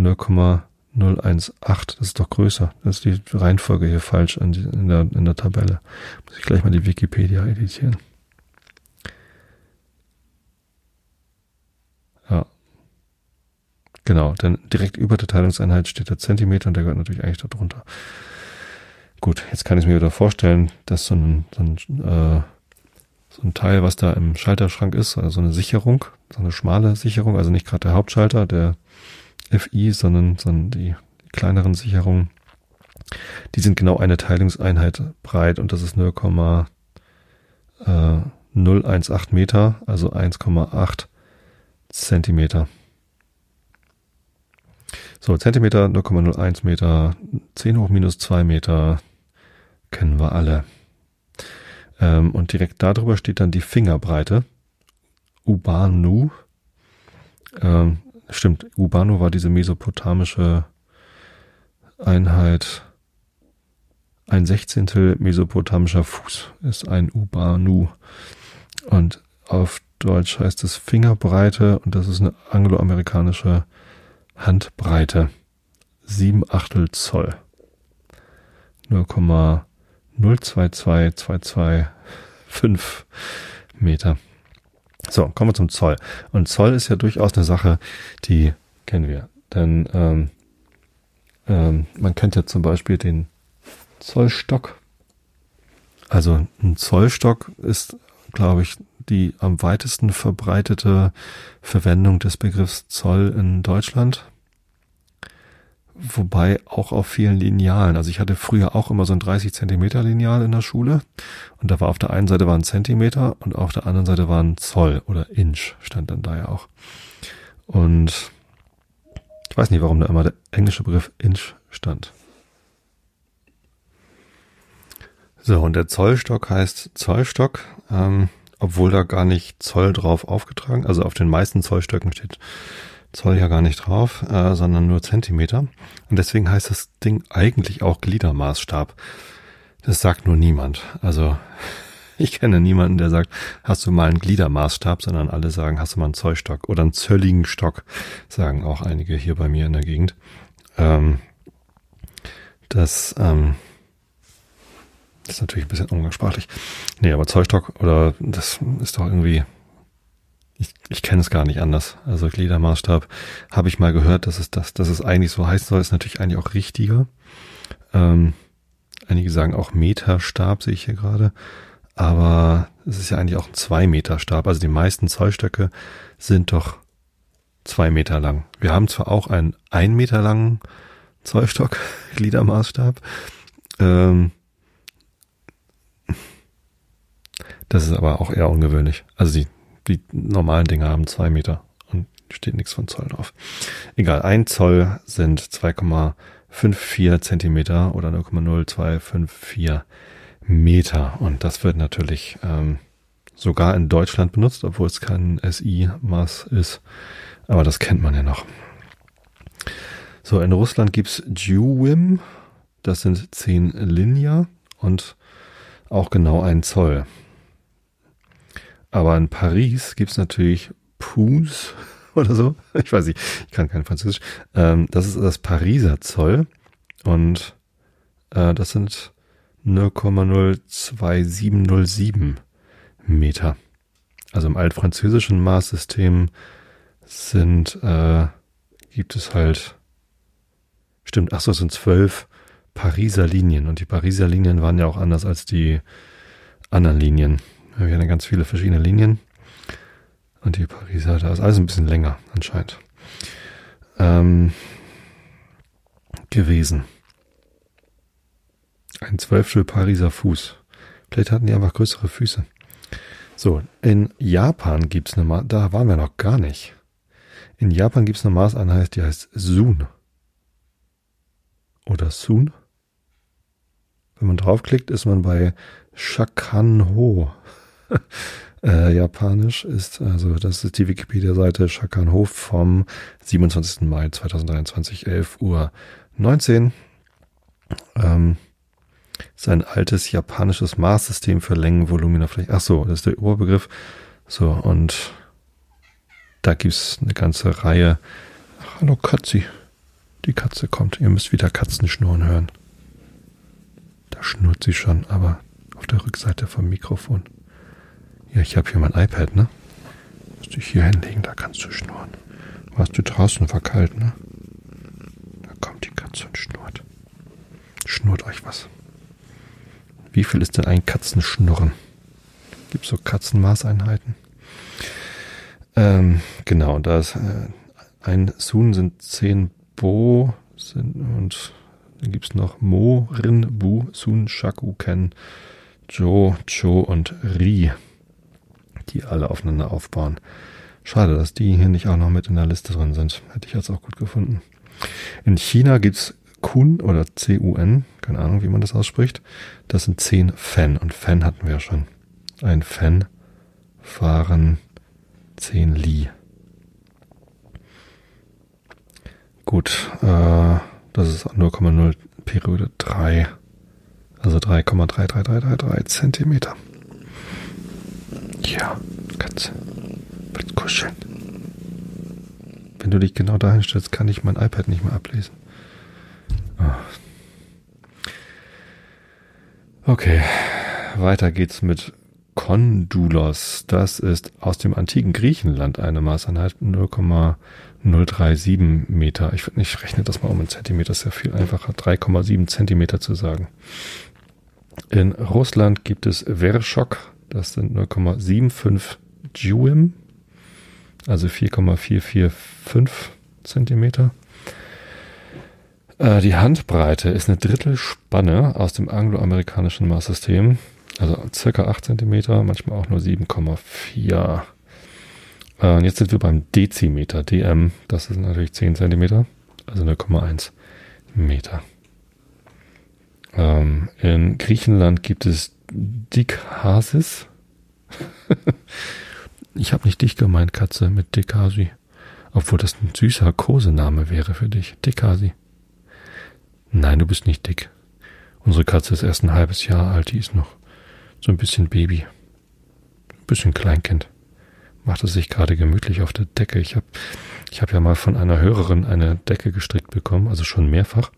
0,018. Das ist doch größer. Das ist die Reihenfolge hier falsch in, der, in der Tabelle. Muss ich gleich mal die Wikipedia editieren. Ja. Genau, denn direkt über der Teilungseinheit steht der Zentimeter und der gehört natürlich eigentlich darunter. Gut, jetzt kann ich mir wieder vorstellen, dass so ein, so ein, äh, so ein Teil, was da im Schalterschrank ist, also so eine Sicherung, so eine schmale Sicherung, also nicht gerade der Hauptschalter, der FI, sondern, sondern die, die kleineren Sicherungen, die sind genau eine Teilungseinheit breit und das ist 0,018 äh, Meter, also 1,8 Zentimeter. So, Zentimeter 0,01 Meter, 10 hoch minus 2 Meter, kennen wir alle. Ähm, und direkt darüber steht dann die Fingerbreite. Ubanu. Ähm, stimmt, Ubanu war diese mesopotamische Einheit. Ein Sechzehntel mesopotamischer Fuß ist ein Ubanu. Und auf Deutsch heißt es Fingerbreite und das ist eine angloamerikanische Handbreite. Sieben Achtel Zoll. 0,0 022225 Meter. So, kommen wir zum Zoll. Und Zoll ist ja durchaus eine Sache, die kennen wir. Denn ähm, ähm, man kennt ja zum Beispiel den Zollstock. Also ein Zollstock ist, glaube ich, die am weitesten verbreitete Verwendung des Begriffs Zoll in Deutschland. Wobei auch auf vielen Linealen. Also ich hatte früher auch immer so ein 30 Zentimeter Lineal in der Schule. Und da war auf der einen Seite war ein Zentimeter und auf der anderen Seite war ein Zoll oder Inch stand dann da ja auch. Und ich weiß nicht, warum da immer der englische Begriff Inch stand. So, und der Zollstock heißt Zollstock, ähm, obwohl da gar nicht Zoll drauf aufgetragen, also auf den meisten Zollstöcken steht Zoll ja gar nicht drauf, äh, sondern nur Zentimeter. Und deswegen heißt das Ding eigentlich auch Gliedermaßstab. Das sagt nur niemand. Also (laughs) ich kenne niemanden, der sagt, hast du mal einen Gliedermaßstab, sondern alle sagen, hast du mal einen Zollstock oder einen zölligen Stock, sagen auch einige hier bei mir in der Gegend. Ähm, das, ähm, ist natürlich ein bisschen umgangssprachlich. Nee, aber Zollstock oder das ist doch irgendwie ich, ich kenne es gar nicht anders. Also Gliedermaßstab habe ich mal gehört, dass es das, dass es eigentlich so heißen soll, ist natürlich eigentlich auch richtiger. Ähm, einige sagen auch Meterstab, sehe ich hier gerade. Aber es ist ja eigentlich auch ein zwei Meter Stab. Also die meisten Zollstöcke sind doch zwei Meter lang. Wir haben zwar auch einen ein Meter langen Zollstock, (laughs) Gliedermaßstab. Ähm, das ist aber auch eher ungewöhnlich. Also die die normalen Dinger haben zwei Meter und steht nichts von Zoll drauf. Egal, ein Zoll sind 2,54 Zentimeter oder 0,0254 Meter. Und das wird natürlich ähm, sogar in Deutschland benutzt, obwohl es kein SI-Maß ist. Aber das kennt man ja noch. So, in Russland gibt's Juwim. Das sind 10 Linear und auch genau ein Zoll. Aber in Paris gibt's natürlich Pouce (laughs) oder so. Ich weiß nicht, ich kann kein Französisch. Ähm, das ist das Pariser Zoll. Und äh, das sind 0,02707 Meter. Also im altfranzösischen Maßsystem sind, äh, gibt es halt, stimmt, ach so, es sind zwölf Pariser Linien. Und die Pariser Linien waren ja auch anders als die anderen Linien. Wir haben ganz viele verschiedene Linien. Und die Pariser, da ist alles ein bisschen länger anscheinend. Ähm, gewesen. Ein Zwölftel Pariser Fuß. Vielleicht hatten die einfach größere Füße. So, in Japan gibt's eine, Ma da waren wir noch gar nicht. In Japan gibt's eine Maßeinheit, die heißt Sun. Oder Sun. Wenn man draufklickt, ist man bei Shakanho. (laughs) äh, Japanisch ist, also das ist die Wikipedia-Seite Shakanho vom 27. Mai 2023, 11 Uhr 19. Ähm, ist ein altes japanisches Maßsystem für Längen, Volumina, Fläche. Ach so, das ist der Oberbegriff. So, und da gibt's eine ganze Reihe. Ach, hallo Katzi. Die Katze kommt. Ihr müsst wieder Katzenschnurren hören. Da schnurrt sie schon, aber auf der Rückseite vom Mikrofon. Ja, ich habe hier mein iPad, ne? Musst dich hier hinlegen, da kannst du schnurren. Warst du draußen verkalt, ne? Da kommt die Katze und schnurrt. Schnurrt euch was. Wie viel ist denn ein Katzenschnurren? Gibt so Katzenmaßeinheiten? Ähm, genau, da ist äh, ein Sun sind zehn Bo sind, und dann gibt's noch Mo, Rin, Bu, Sun, Shaku, Ken, Jo, Cho und Ri, die alle aufeinander aufbauen. Schade, dass die hier nicht auch noch mit in der Liste drin sind. Hätte ich jetzt auch gut gefunden. In China gibt's Kun oder C-U-N, keine Ahnung, wie man das ausspricht. Das sind zehn Fan und Fan hatten wir ja schon. Ein Fan fahren zehn Li. Gut, äh, das ist 0,0 Periode 3. Also 3,33333 Zentimeter. Ja, Katze. Wird kuscheln. Wenn du dich genau dahin stellst, kann ich mein iPad nicht mehr ablesen. Okay, weiter geht's mit Kondulos. Das ist aus dem antiken Griechenland eine Maßeinheit 0,037 Meter. Ich, ich rechne das mal um in Zentimeter, ist ja viel einfacher. 3,7 Zentimeter zu sagen. In Russland gibt es Vershok, das sind 0,75 Juim, also 4,445 Zentimeter. Äh, die Handbreite ist eine Drittelspanne aus dem angloamerikanischen Maßsystem. Also circa 8 cm, manchmal auch nur 7,4. Äh, und jetzt sind wir beim Dezimeter, DM. Das ist natürlich 10 cm, also 0,1 Meter. Ähm, in Griechenland gibt es Dikhasis. (laughs) ich habe nicht dich gemeint, Katze, mit Dikasi. Obwohl das ein süßer Kosename wäre für dich. Dikasi. Nein, du bist nicht dick. Unsere Katze ist erst ein halbes Jahr alt, die ist noch so ein bisschen Baby. Ein bisschen Kleinkind. Macht es sich gerade gemütlich auf der Decke. Ich habe ich hab ja mal von einer Hörerin eine Decke gestrickt bekommen, also schon mehrfach.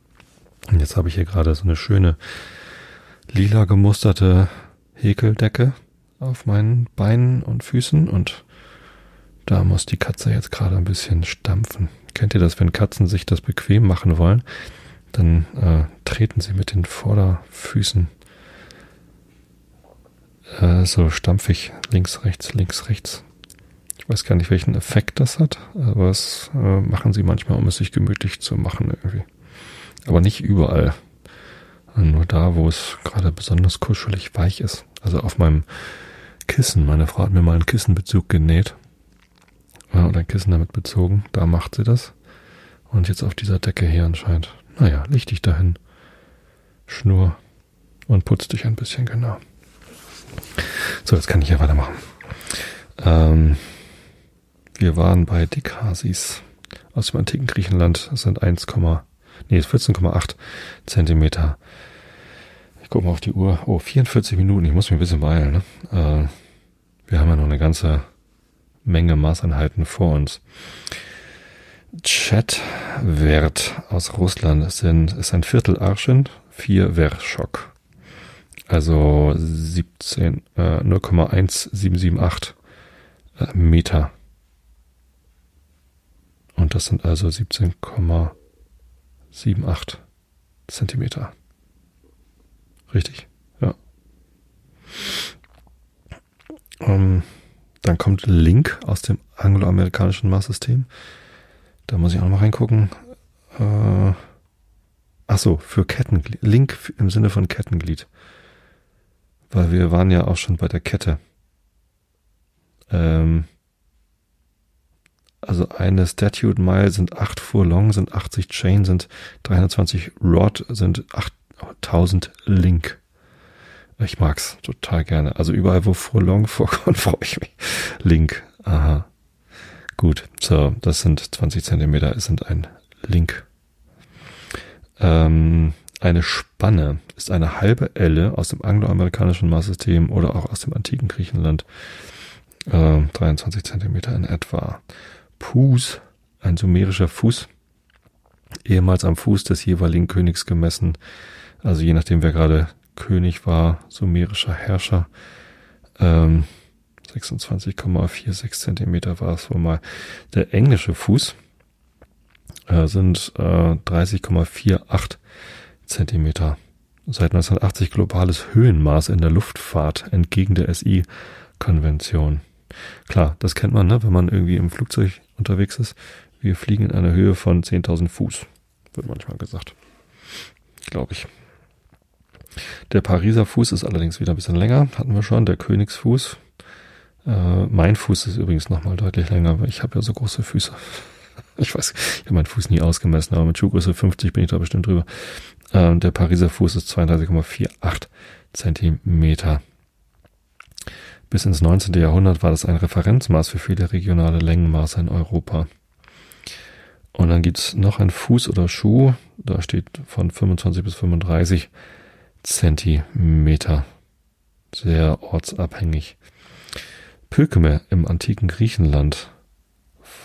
Und jetzt habe ich hier gerade so eine schöne lila gemusterte Häkeldecke auf meinen Beinen und Füßen und da muss die Katze jetzt gerade ein bisschen stampfen. Kennt ihr das, wenn Katzen sich das bequem machen wollen? Dann äh, treten sie mit den Vorderfüßen äh, so stampfig links, rechts, links, rechts. Ich weiß gar nicht, welchen Effekt das hat, aber es äh, machen sie manchmal, um es sich gemütlich zu machen irgendwie. Aber nicht überall. Nur da, wo es gerade besonders kuschelig weich ist. Also auf meinem Kissen. Meine Frau hat mir mal einen Kissenbezug genäht. Oder ein Kissen damit bezogen. Da macht sie das. Und jetzt auf dieser Decke hier anscheinend. Naja, leg dich dahin. Schnur und putz dich ein bisschen, genau. So, jetzt kann ich ja weitermachen. Ähm, wir waren bei Dekasis aus dem antiken Griechenland. Das sind 1, nee, 14,8 Zentimeter. Ich gucke mal auf die Uhr. Oh, 44 Minuten. Ich muss mich ein bisschen beeilen. Ne? Äh, wir haben ja noch eine ganze Menge Maßeinheiten vor uns. Chatwert aus Russland sind, ist ein Viertel Arschen, vier Vershok. Also 17, äh, 0,1778 äh, Meter. Und das sind also 17,78 Zentimeter. Richtig? Ja. Ähm, dann kommt Link aus dem angloamerikanischen Maßsystem. Da muss ich auch noch mal reingucken. Äh, ach so, für Kettenglied. Link im Sinne von Kettenglied. Weil wir waren ja auch schon bei der Kette. Ähm, also eine Statute Mile sind 8 Furlong, sind 80 Chain, sind 320 Rod, sind 8000 Link. Ich mag's total gerne. Also überall, wo Furlong (laughs) vorkommt, freue ich mich. Link. Aha. Gut. So, das sind 20 Zentimeter, es sind ein Link. Ähm, eine Spanne ist eine halbe Elle aus dem angloamerikanischen Maßsystem oder auch aus dem antiken Griechenland. Äh, 23 Zentimeter in etwa. Pus, ein sumerischer Fuß, ehemals am Fuß des jeweiligen Königs gemessen. Also je nachdem, wer gerade König war, sumerischer Herrscher. Ähm, 26,46 Zentimeter war es wohl mal. Der englische Fuß äh, sind äh, 30,48 Zentimeter. Seit 1980 globales Höhenmaß in der Luftfahrt entgegen der SI-Konvention. Klar, das kennt man, ne? wenn man irgendwie im Flugzeug unterwegs ist. Wir fliegen in einer Höhe von 10.000 Fuß, wird manchmal gesagt. Glaube ich. Der Pariser Fuß ist allerdings wieder ein bisschen länger, hatten wir schon. Der Königsfuß. Äh, mein Fuß ist übrigens nochmal deutlich länger, weil ich habe ja so große Füße. (laughs) Ich weiß, ich habe meinen Fuß nie ausgemessen, aber mit Schuhgröße 50 bin ich da bestimmt drüber. Äh, der Pariser Fuß ist 32,48 Zentimeter. Bis ins 19. Jahrhundert war das ein Referenzmaß für viele regionale Längenmaße in Europa. Und dann gibt's noch ein Fuß oder Schuh, da steht von 25 bis 35 Zentimeter. Sehr ortsabhängig. Pökeme im antiken Griechenland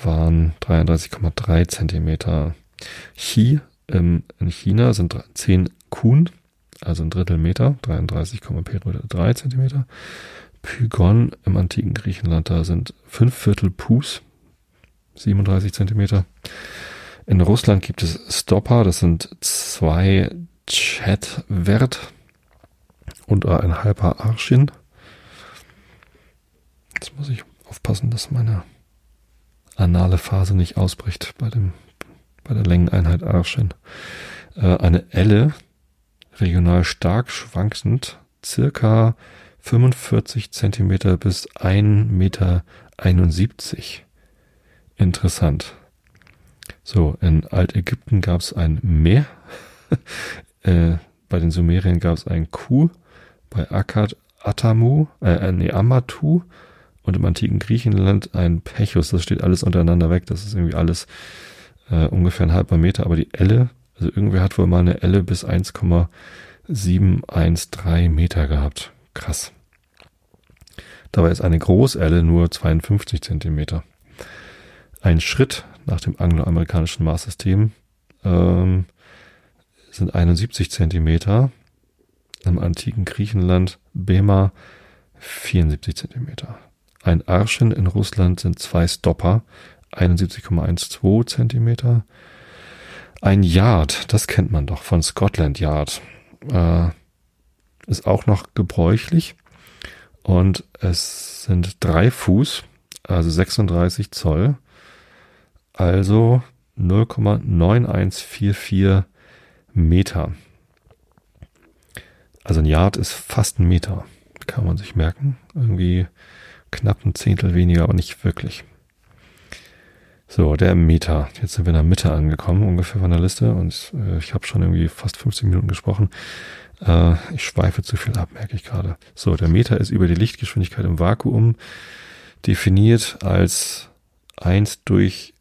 waren 33,3 Zentimeter. Chi in China sind 10 Kun, also ein Drittel Meter, 33,3 Zentimeter. Pygon im antiken Griechenland, da sind 5 Viertel Pus, 37 Zentimeter. In Russland gibt es Stopper, das sind zwei Chatwert und ein halber Arschin. Jetzt muss ich aufpassen, dass meine anale Phase nicht ausbricht bei dem bei der Längeneinheit Arschin. Äh, eine Elle, regional stark schwankend, circa 45 Zentimeter bis 1,71 Meter. Interessant. So, in Altägypten gab es ein Meer. (laughs) Äh, bei den Sumeriern gab es ein Kuh, bei Akkad Atamu, äh, äh, nee, Amatu und im antiken Griechenland ein Pechus. Das steht alles untereinander weg. Das ist irgendwie alles äh, ungefähr ein halber Meter. Aber die Elle, also irgendwer hat wohl mal eine Elle bis 1,713 Meter gehabt. Krass. Dabei ist eine Großelle nur 52 Zentimeter. Ein Schritt nach dem angloamerikanischen Maßsystem ähm, sind 71 Zentimeter. Im antiken Griechenland Bema 74 Zentimeter. Ein Arschen in Russland sind zwei Stopper, 71,12 Zentimeter. Ein Yard, das kennt man doch von Scotland Yard, äh, ist auch noch gebräuchlich. Und es sind drei Fuß, also 36 Zoll, also 0,9144 Meter. Also ein Yard ist fast ein Meter. Kann man sich merken. Irgendwie knapp ein Zehntel weniger, aber nicht wirklich. So, der Meter. Jetzt sind wir in der Mitte angekommen, ungefähr von der Liste. Und äh, ich habe schon irgendwie fast 15 Minuten gesprochen. Äh, ich schweife zu viel ab, merke ich gerade. So, der Meter ist über die Lichtgeschwindigkeit im Vakuum definiert als 1 durch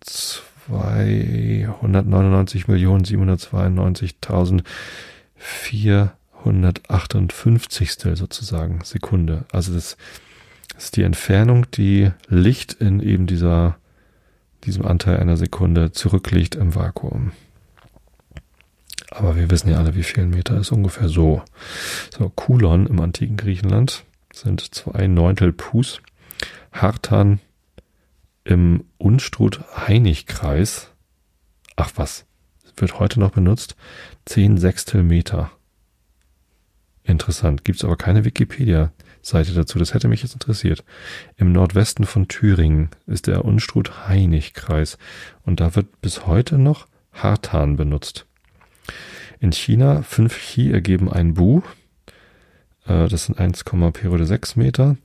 2 299.792.458 sozusagen Sekunde. Also das ist die Entfernung, die Licht in eben dieser, diesem Anteil einer Sekunde zurückliegt im Vakuum. Aber wir wissen ja alle, wie viel Meter ist ungefähr so. So, Kulon im antiken Griechenland sind zwei Neuntel Pus. Hartan im Unstrut-Heinig-Kreis, ach was, wird heute noch benutzt, 10 Sechstel Meter. Interessant, gibt's aber keine Wikipedia. Seite dazu. Das hätte mich jetzt interessiert. Im Nordwesten von Thüringen ist der Unstrut-Heinig-Kreis und da wird bis heute noch Hartan benutzt. In China, fünf Chi ergeben ein Bu. Äh, das sind 1, Periode 6 Meter.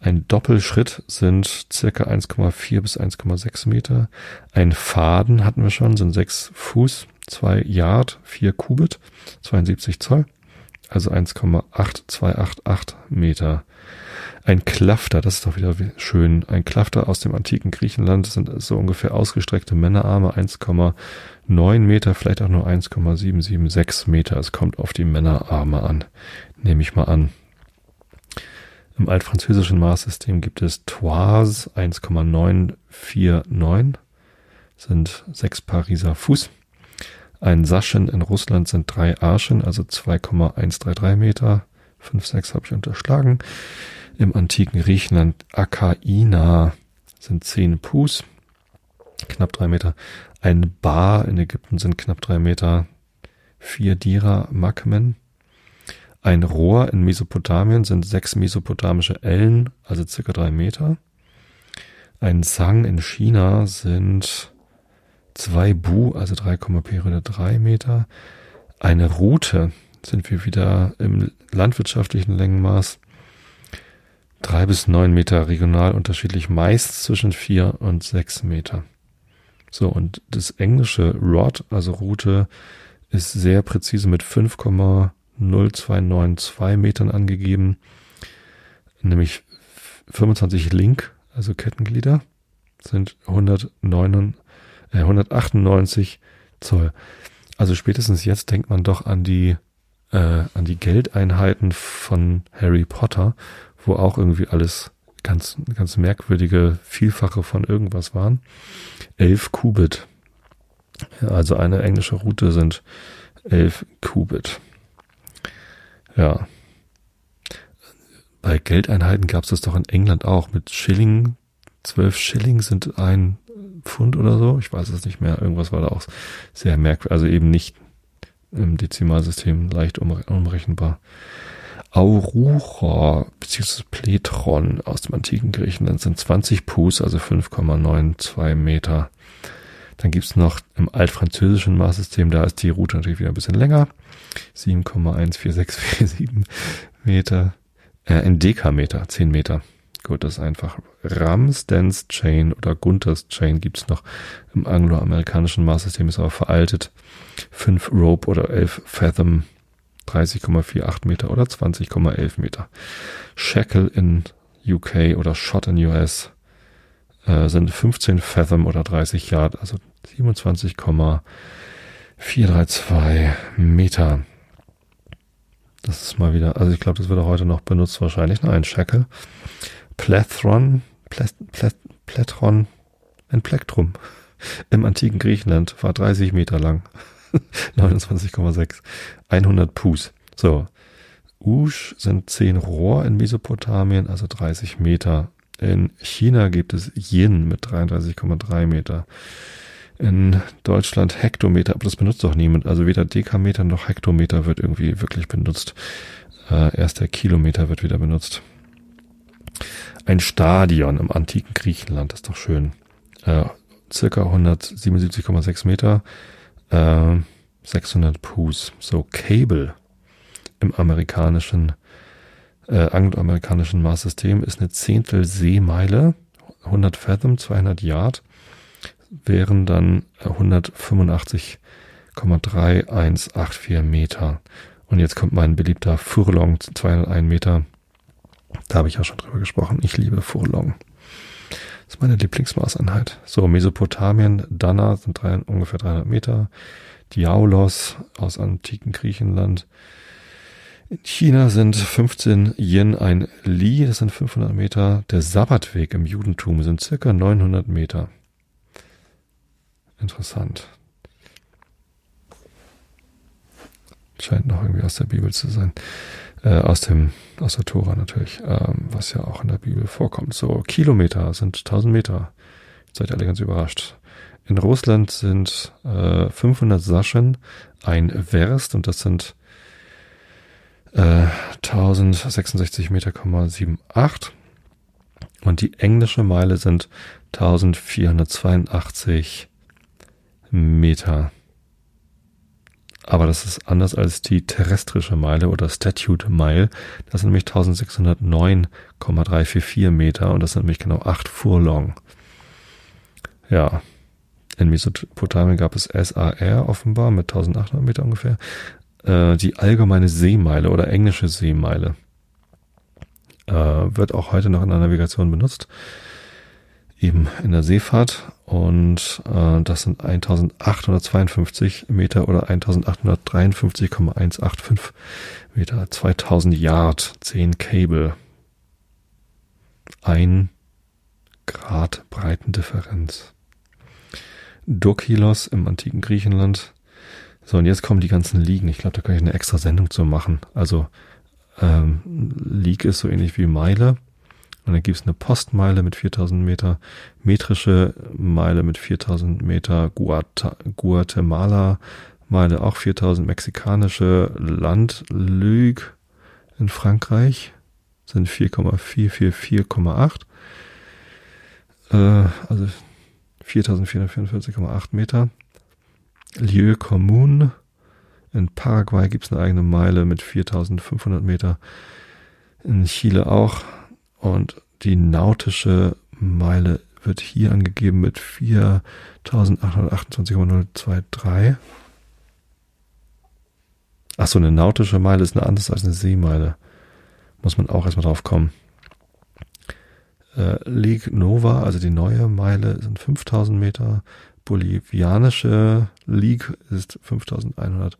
Ein Doppelschritt sind circa 1,4 bis 1,6 Meter. Ein Faden hatten wir schon, sind 6 Fuß, 2 Yard, 4 Kubit, 72 Zoll, also 1,8288 Meter. Ein Klafter, das ist doch wieder schön. Ein Klafter aus dem antiken Griechenland sind so ungefähr ausgestreckte Männerarme, 1,9 Meter, vielleicht auch nur 1,776 Meter. Es kommt auf die Männerarme an, nehme ich mal an. Im altfranzösischen Maßsystem gibt es Toise 1,949, sind sechs Pariser Fuß. Ein Saschen in Russland sind drei Arschen, also 2,133 Meter. 5, 6 habe ich unterschlagen. Im antiken Griechenland Akaina sind zehn Pus, knapp drei Meter. Ein Bar in Ägypten sind knapp drei Meter. Vier Dira Makmen. Ein Rohr in Mesopotamien sind sechs mesopotamische Ellen, also circa drei Meter. Ein Sang in China sind zwei Bu, also 3, Periode drei Meter. Eine Route sind wir wieder im landwirtschaftlichen Längenmaß. Drei bis neun Meter regional unterschiedlich, meist zwischen vier und sechs Meter. So, und das englische Rod, also Route, ist sehr präzise mit 5, 0292 Metern angegeben, nämlich 25 Link, also Kettenglieder, sind 109, äh, 198 Zoll. Also spätestens jetzt denkt man doch an die äh, an die Geldeinheiten von Harry Potter, wo auch irgendwie alles ganz ganz merkwürdige Vielfache von irgendwas waren. 11 Qubit. Also eine englische Route sind 11 Qubit. Ja. Bei Geldeinheiten gab es das doch in England auch mit Schilling. Zwölf Schilling sind ein Pfund oder so. Ich weiß es nicht mehr. Irgendwas war da auch sehr merkwürdig. Also eben nicht im Dezimalsystem leicht umrechenbar. Aurora bzw. Pletron aus dem antiken Griechenland sind 20 Pus, also 5,92 Meter. Dann gibt's noch im altfranzösischen Maßsystem, da ist die Route natürlich wieder ein bisschen länger. 7,14647 Meter. Äh, in Dekameter, 10 Meter. Gut, das ist einfach. Ramsdens Chain oder Gunter's Chain gibt's noch im angloamerikanischen Maßsystem, ist aber veraltet. 5 Rope oder 11 Fathom, 30,48 Meter oder 20,11 Meter. Shackle in UK oder Shot in US äh, sind 15 Fathom oder 30 Yard, also 27,432 Meter. Das ist mal wieder, also ich glaube, das wird auch heute noch benutzt wahrscheinlich. Ne? Ein Shackle. Plethron, Pleth, Pleth, Plethron, ein Plektrum (laughs) im antiken Griechenland war 30 Meter lang. (laughs) 29,6. 100 Pus. So. Usch sind 10 Rohr in Mesopotamien, also 30 Meter. In China gibt es Yin mit 33,3 Meter. In Deutschland Hektometer, aber das benutzt doch niemand. Also weder Dekameter noch Hektometer wird irgendwie wirklich benutzt. Äh, erst der Kilometer wird wieder benutzt. Ein Stadion im antiken Griechenland, das ist doch schön. Äh, circa 177,6 Meter, äh, 600 Pus. So, Cable im amerikanischen äh, angloamerikanischen Maßsystem ist eine Zehntel Seemeile, 100 Fathom, 200 Yard, wären dann 185,3184 Meter. Und jetzt kommt mein beliebter Furlong, 201 Meter. Da habe ich ja schon drüber gesprochen. Ich liebe Furlong. Das ist meine Lieblingsmaßeinheit. So, Mesopotamien, Dana sind drei, ungefähr 300 Meter. Diaulos aus antiken Griechenland in China sind 15 Yen ein Li, das sind 500 Meter. Der Sabbatweg im Judentum sind circa 900 Meter. Interessant. Scheint noch irgendwie aus der Bibel zu sein. Äh, aus dem, aus der Tora natürlich, ähm, was ja auch in der Bibel vorkommt. So, Kilometer sind 1000 Meter. Jetzt seid ihr alle ganz überrascht. In Russland sind äh, 500 Saschen ein Verst und das sind äh, 1066 Meter, 78. Und die englische Meile sind 1482 Meter. Aber das ist anders als die terrestrische Meile oder Statute Mile. Das sind nämlich 1609,344 Meter und das sind nämlich genau 8 Furlong. Ja, in Mesopotamien gab es SAR offenbar mit 1800 Meter ungefähr. Äh, die allgemeine Seemeile oder englische Seemeile äh, wird auch heute noch in der Navigation benutzt. Eben in der Seefahrt. Und äh, das sind 1852 Meter oder 1853,185 Meter. 2000 Yard, 10 Cable. Ein Grad Breitendifferenz. Dokilos im antiken Griechenland. So, und jetzt kommen die ganzen Ligen. Ich glaube, da kann ich eine extra Sendung zu machen. Also, ähm, League ist so ähnlich wie Meile. Und dann gibt es eine Postmeile mit 4000 Meter, metrische Meile mit 4000 Meter, Guatemala Meile auch 4000, mexikanische Landlüge in Frankreich sind 4,444,8. Äh, also 4444,8 Meter. Lieu Commun. In Paraguay gibt es eine eigene Meile mit 4500 Meter. In Chile auch. Und die nautische Meile wird hier angegeben mit 4828,023. Achso, eine nautische Meile ist eine anders als eine Seemeile. Muss man auch erstmal drauf kommen. Äh, League Nova, also die neue Meile, sind 5000 Meter. Bolivianische League ist 5100.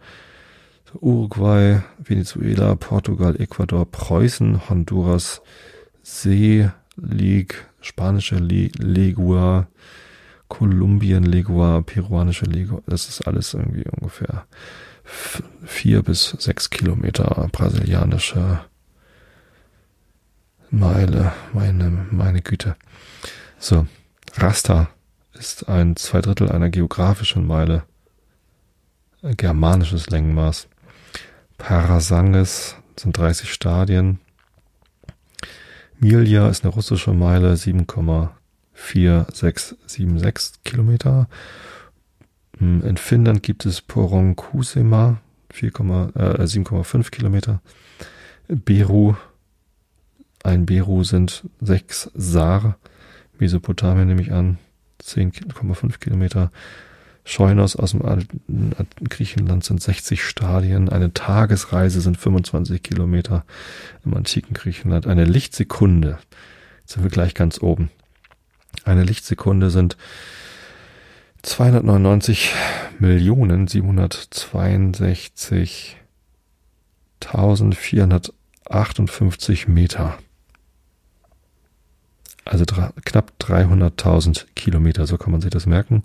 Uruguay, Venezuela, Portugal, Ecuador, Preußen, Honduras, See League, spanische Legua, Kolumbien Legua, peruanische Legua. Das ist alles irgendwie ungefähr vier bis sechs Kilometer brasilianische Meile, meine, meine Güte. So, Rasta ist ein Zweidrittel einer geografischen Meile. Ein germanisches Längenmaß. Parasanges sind 30 Stadien. Milja ist eine russische Meile, 7,4676 Kilometer. In Finnland gibt es Poronkusema, 7,5 Kilometer. Beru ein Beru sind sechs Sar, Mesopotamien nehme ich an, 10,5 Kilometer. Scheunos aus dem alten Griechenland sind 60 Stadien. Eine Tagesreise sind 25 Kilometer im antiken Griechenland. Eine Lichtsekunde, jetzt sind wir gleich ganz oben. Eine Lichtsekunde sind 299 Millionen 762.458 Meter. Also knapp 300.000 Kilometer, so kann man sich das merken.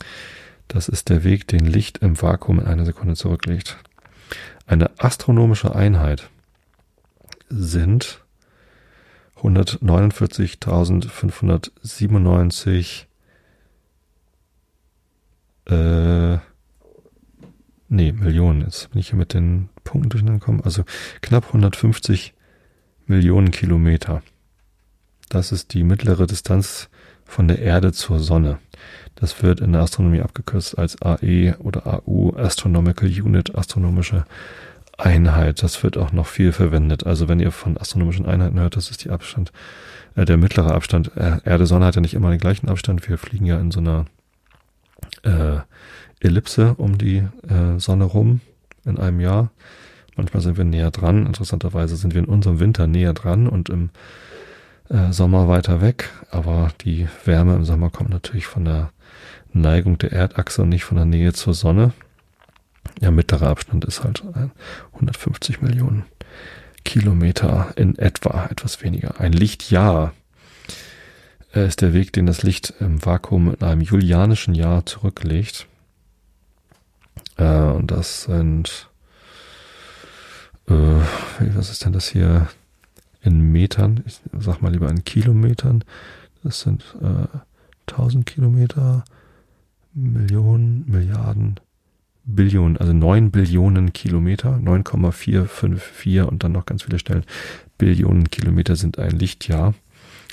Das ist der Weg, den Licht im Vakuum in einer Sekunde zurücklegt. Eine astronomische Einheit sind 149.597 äh, nee, Millionen. Jetzt bin ich hier mit den Punkten durcheinander gekommen. Also knapp 150 Millionen Kilometer. Das ist die mittlere Distanz von der Erde zur Sonne. Das wird in der Astronomie abgekürzt als AE oder AU, Astronomical Unit, astronomische Einheit. Das wird auch noch viel verwendet. Also wenn ihr von astronomischen Einheiten hört, das ist die Abstand, äh, der mittlere Abstand. Äh, Erde-Sonne hat ja nicht immer den gleichen Abstand. Wir fliegen ja in so einer äh, Ellipse um die äh, Sonne rum in einem Jahr. Manchmal sind wir näher dran. Interessanterweise sind wir in unserem Winter näher dran und im äh, Sommer weiter weg, aber die Wärme im Sommer kommt natürlich von der Neigung der Erdachse und nicht von der Nähe zur Sonne. Ja, mittlerer Abstand ist halt 150 Millionen Kilometer in etwa, etwas weniger. Ein Lichtjahr äh, ist der Weg, den das Licht im Vakuum in einem julianischen Jahr zurücklegt. Äh, und das sind, äh, was ist denn das hier? In Metern, ich sag mal lieber in Kilometern, das sind äh, 1000 Kilometer, Millionen, Milliarden, Billionen, also 9 Billionen Kilometer, 9,454 und dann noch ganz viele Stellen. Billionen Kilometer sind ein Lichtjahr.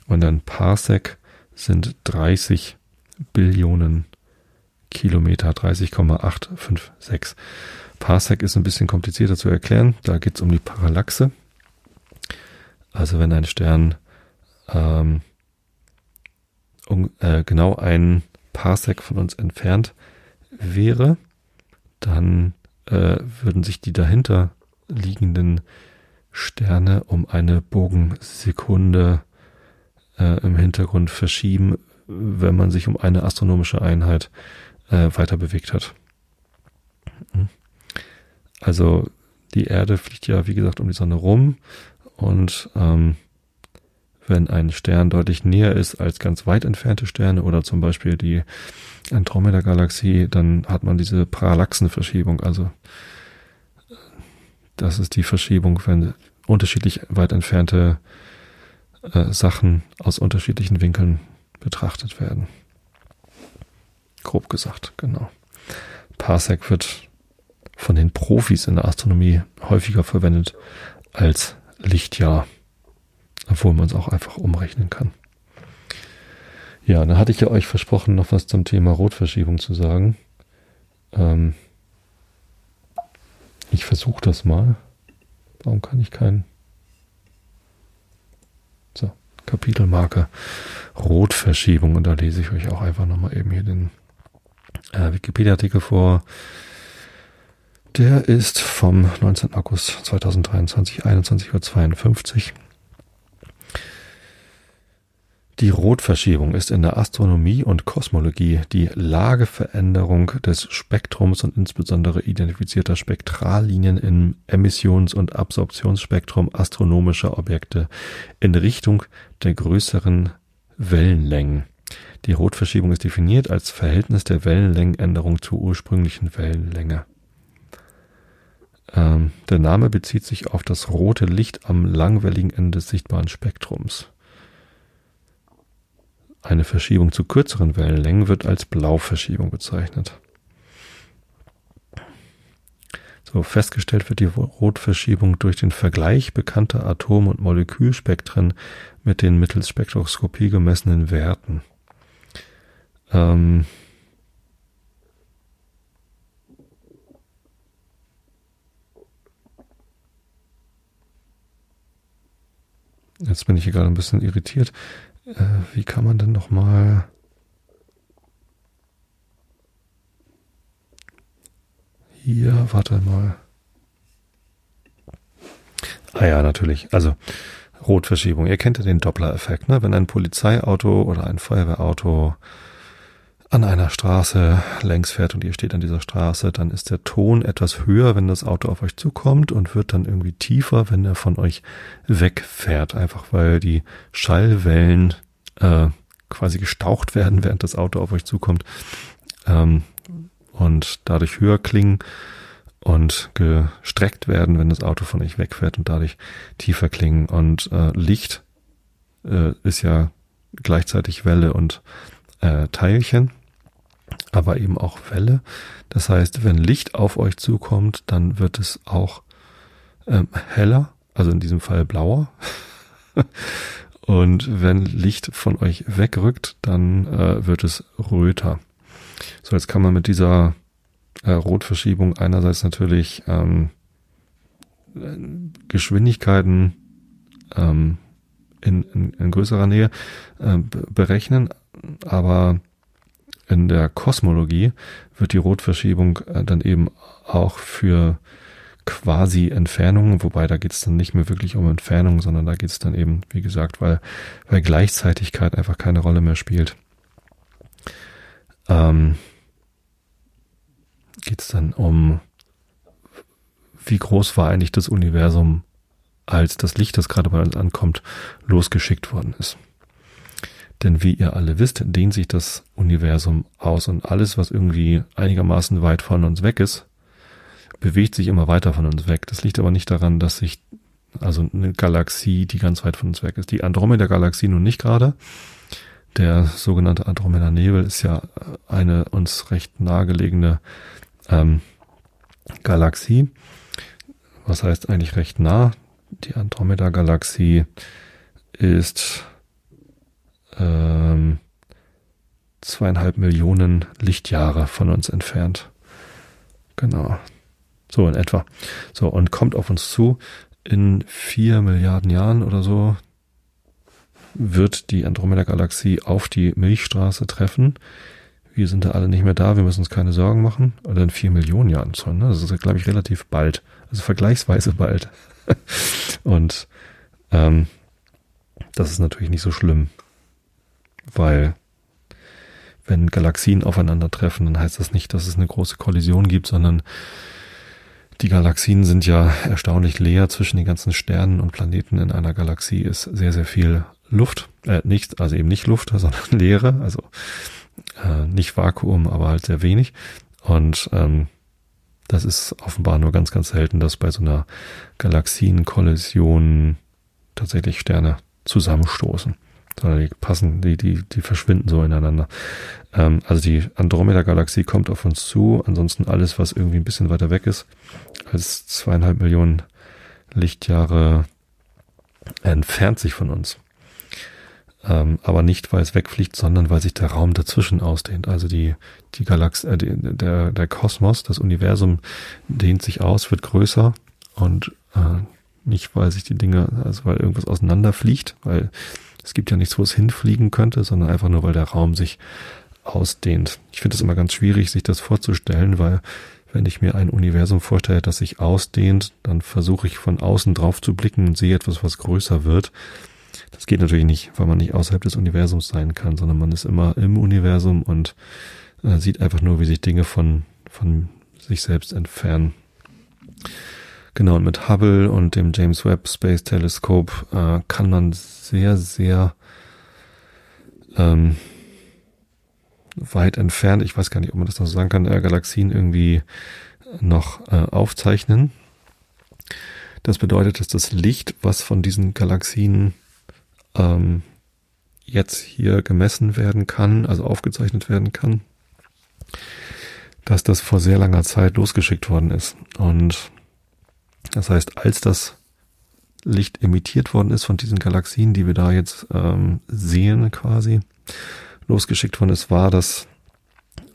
Und dann Parsec sind 30 Billionen Kilometer, 30,856. Parsec ist ein bisschen komplizierter zu erklären. Da geht es um die Parallaxe. Also wenn ein Stern ähm, um, äh, genau ein Parsec von uns entfernt wäre, dann äh, würden sich die dahinter liegenden Sterne um eine Bogensekunde äh, im Hintergrund verschieben, wenn man sich um eine astronomische Einheit äh, weiter bewegt hat. Hm. Also die Erde fliegt ja, wie gesagt, um die Sonne rum und ähm, wenn ein Stern deutlich näher ist als ganz weit entfernte Sterne oder zum Beispiel die Andromeda-Galaxie, dann hat man diese Parallaxenverschiebung. Also das ist die Verschiebung, wenn unterschiedlich weit entfernte äh, Sachen aus unterschiedlichen Winkeln betrachtet werden. Grob gesagt, genau. Parsec wird von den Profis in der Astronomie häufiger verwendet als Lichtjahr, obwohl man es auch einfach umrechnen kann. Ja, dann hatte ich ja euch versprochen, noch was zum Thema Rotverschiebung zu sagen. Ähm ich versuche das mal. Warum kann ich keinen? So, Kapitelmarke Rotverschiebung. Und da lese ich euch auch einfach nochmal eben hier den äh, Wikipedia-Artikel vor. Der ist vom 19. August 2023, 21.52 Uhr. Die Rotverschiebung ist in der Astronomie und Kosmologie die Lageveränderung des Spektrums und insbesondere identifizierter Spektrallinien im Emissions- und Absorptionsspektrum astronomischer Objekte in Richtung der größeren Wellenlängen. Die Rotverschiebung ist definiert als Verhältnis der Wellenlängenänderung zur ursprünglichen Wellenlänge. Der Name bezieht sich auf das rote Licht am langwelligen Ende des sichtbaren Spektrums. Eine Verschiebung zu kürzeren Wellenlängen wird als Blauverschiebung bezeichnet. So festgestellt wird die Rotverschiebung durch den Vergleich bekannter Atom- und Molekülspektren mit den mittels Spektroskopie gemessenen Werten. Ähm Jetzt bin ich hier gerade ein bisschen irritiert. Äh, wie kann man denn noch mal hier, warte mal. Ah ja, natürlich. Also Rotverschiebung. Ihr kennt ja den Doppler-Effekt, ne? Wenn ein Polizeiauto oder ein Feuerwehrauto an einer Straße längs fährt und ihr steht an dieser Straße, dann ist der Ton etwas höher, wenn das Auto auf euch zukommt und wird dann irgendwie tiefer, wenn er von euch wegfährt. Einfach weil die Schallwellen äh, quasi gestaucht werden, während das Auto auf euch zukommt ähm, und dadurch höher klingen und gestreckt werden, wenn das Auto von euch wegfährt und dadurch tiefer klingen. Und äh, Licht äh, ist ja gleichzeitig Welle und äh, Teilchen aber eben auch Welle. Das heißt, wenn Licht auf euch zukommt, dann wird es auch ähm, heller, also in diesem Fall blauer. (laughs) Und wenn Licht von euch wegrückt, dann äh, wird es röter. So, jetzt kann man mit dieser äh, Rotverschiebung einerseits natürlich ähm, Geschwindigkeiten ähm, in, in, in größerer Nähe äh, berechnen, aber in der Kosmologie wird die Rotverschiebung äh, dann eben auch für quasi Entfernungen, wobei da geht es dann nicht mehr wirklich um Entfernungen, sondern da geht es dann eben, wie gesagt, weil, weil Gleichzeitigkeit einfach keine Rolle mehr spielt. Ähm, geht es dann um, wie groß war eigentlich das Universum, als das Licht, das gerade bei uns ankommt, losgeschickt worden ist. Denn wie ihr alle wisst, dehnt sich das Universum aus und alles, was irgendwie einigermaßen weit von uns weg ist, bewegt sich immer weiter von uns weg. Das liegt aber nicht daran, dass sich also eine Galaxie, die ganz weit von uns weg ist. Die Andromeda-Galaxie nun nicht gerade. Der sogenannte Andromeda-Nebel ist ja eine uns recht nahegelegene ähm, Galaxie. Was heißt eigentlich recht nah? Die Andromeda-Galaxie ist ähm, zweieinhalb Millionen Lichtjahre von uns entfernt. Genau. So in etwa. So, und kommt auf uns zu. In vier Milliarden Jahren oder so wird die Andromeda-Galaxie auf die Milchstraße treffen. Wir sind da alle nicht mehr da, wir müssen uns keine Sorgen machen. Oder in vier Millionen Jahren schon. Ne? Das ist, glaube ich, relativ bald. Also vergleichsweise bald. (laughs) und ähm, das ist natürlich nicht so schlimm. Weil wenn Galaxien aufeinandertreffen, dann heißt das nicht, dass es eine große Kollision gibt, sondern die Galaxien sind ja erstaunlich leer zwischen den ganzen Sternen und Planeten in einer Galaxie ist sehr, sehr viel Luft, äh, nicht, also eben nicht Luft, (laughs) sondern Leere, also äh, nicht Vakuum, aber halt sehr wenig. Und ähm, das ist offenbar nur ganz, ganz selten, dass bei so einer Galaxienkollision tatsächlich Sterne zusammenstoßen sondern die passen, die, die, die verschwinden so ineinander. Ähm, also die Andromeda-Galaxie kommt auf uns zu, ansonsten alles, was irgendwie ein bisschen weiter weg ist, als zweieinhalb Millionen Lichtjahre entfernt sich von uns. Ähm, aber nicht, weil es wegfliegt, sondern weil sich der Raum dazwischen ausdehnt. Also die, die Galaxie, äh, der, der Kosmos, das Universum dehnt sich aus, wird größer und äh, nicht, weil sich die Dinge, also weil irgendwas auseinanderfliegt, weil es gibt ja nichts, wo es hinfliegen könnte, sondern einfach nur, weil der Raum sich ausdehnt. Ich finde es immer ganz schwierig, sich das vorzustellen, weil wenn ich mir ein Universum vorstelle, das sich ausdehnt, dann versuche ich von außen drauf zu blicken und sehe etwas, was größer wird. Das geht natürlich nicht, weil man nicht außerhalb des Universums sein kann, sondern man ist immer im Universum und äh, sieht einfach nur, wie sich Dinge von, von sich selbst entfernen. Genau, und mit Hubble und dem James Webb Space Telescope äh, kann man sehr, sehr ähm, weit entfernt, ich weiß gar nicht, ob man das noch so sagen kann, äh, Galaxien irgendwie noch äh, aufzeichnen. Das bedeutet, dass das Licht, was von diesen Galaxien ähm, jetzt hier gemessen werden kann, also aufgezeichnet werden kann, dass das vor sehr langer Zeit losgeschickt worden ist. Und das heißt, als das Licht emittiert worden ist von diesen Galaxien, die wir da jetzt ähm, sehen quasi, losgeschickt worden ist, war das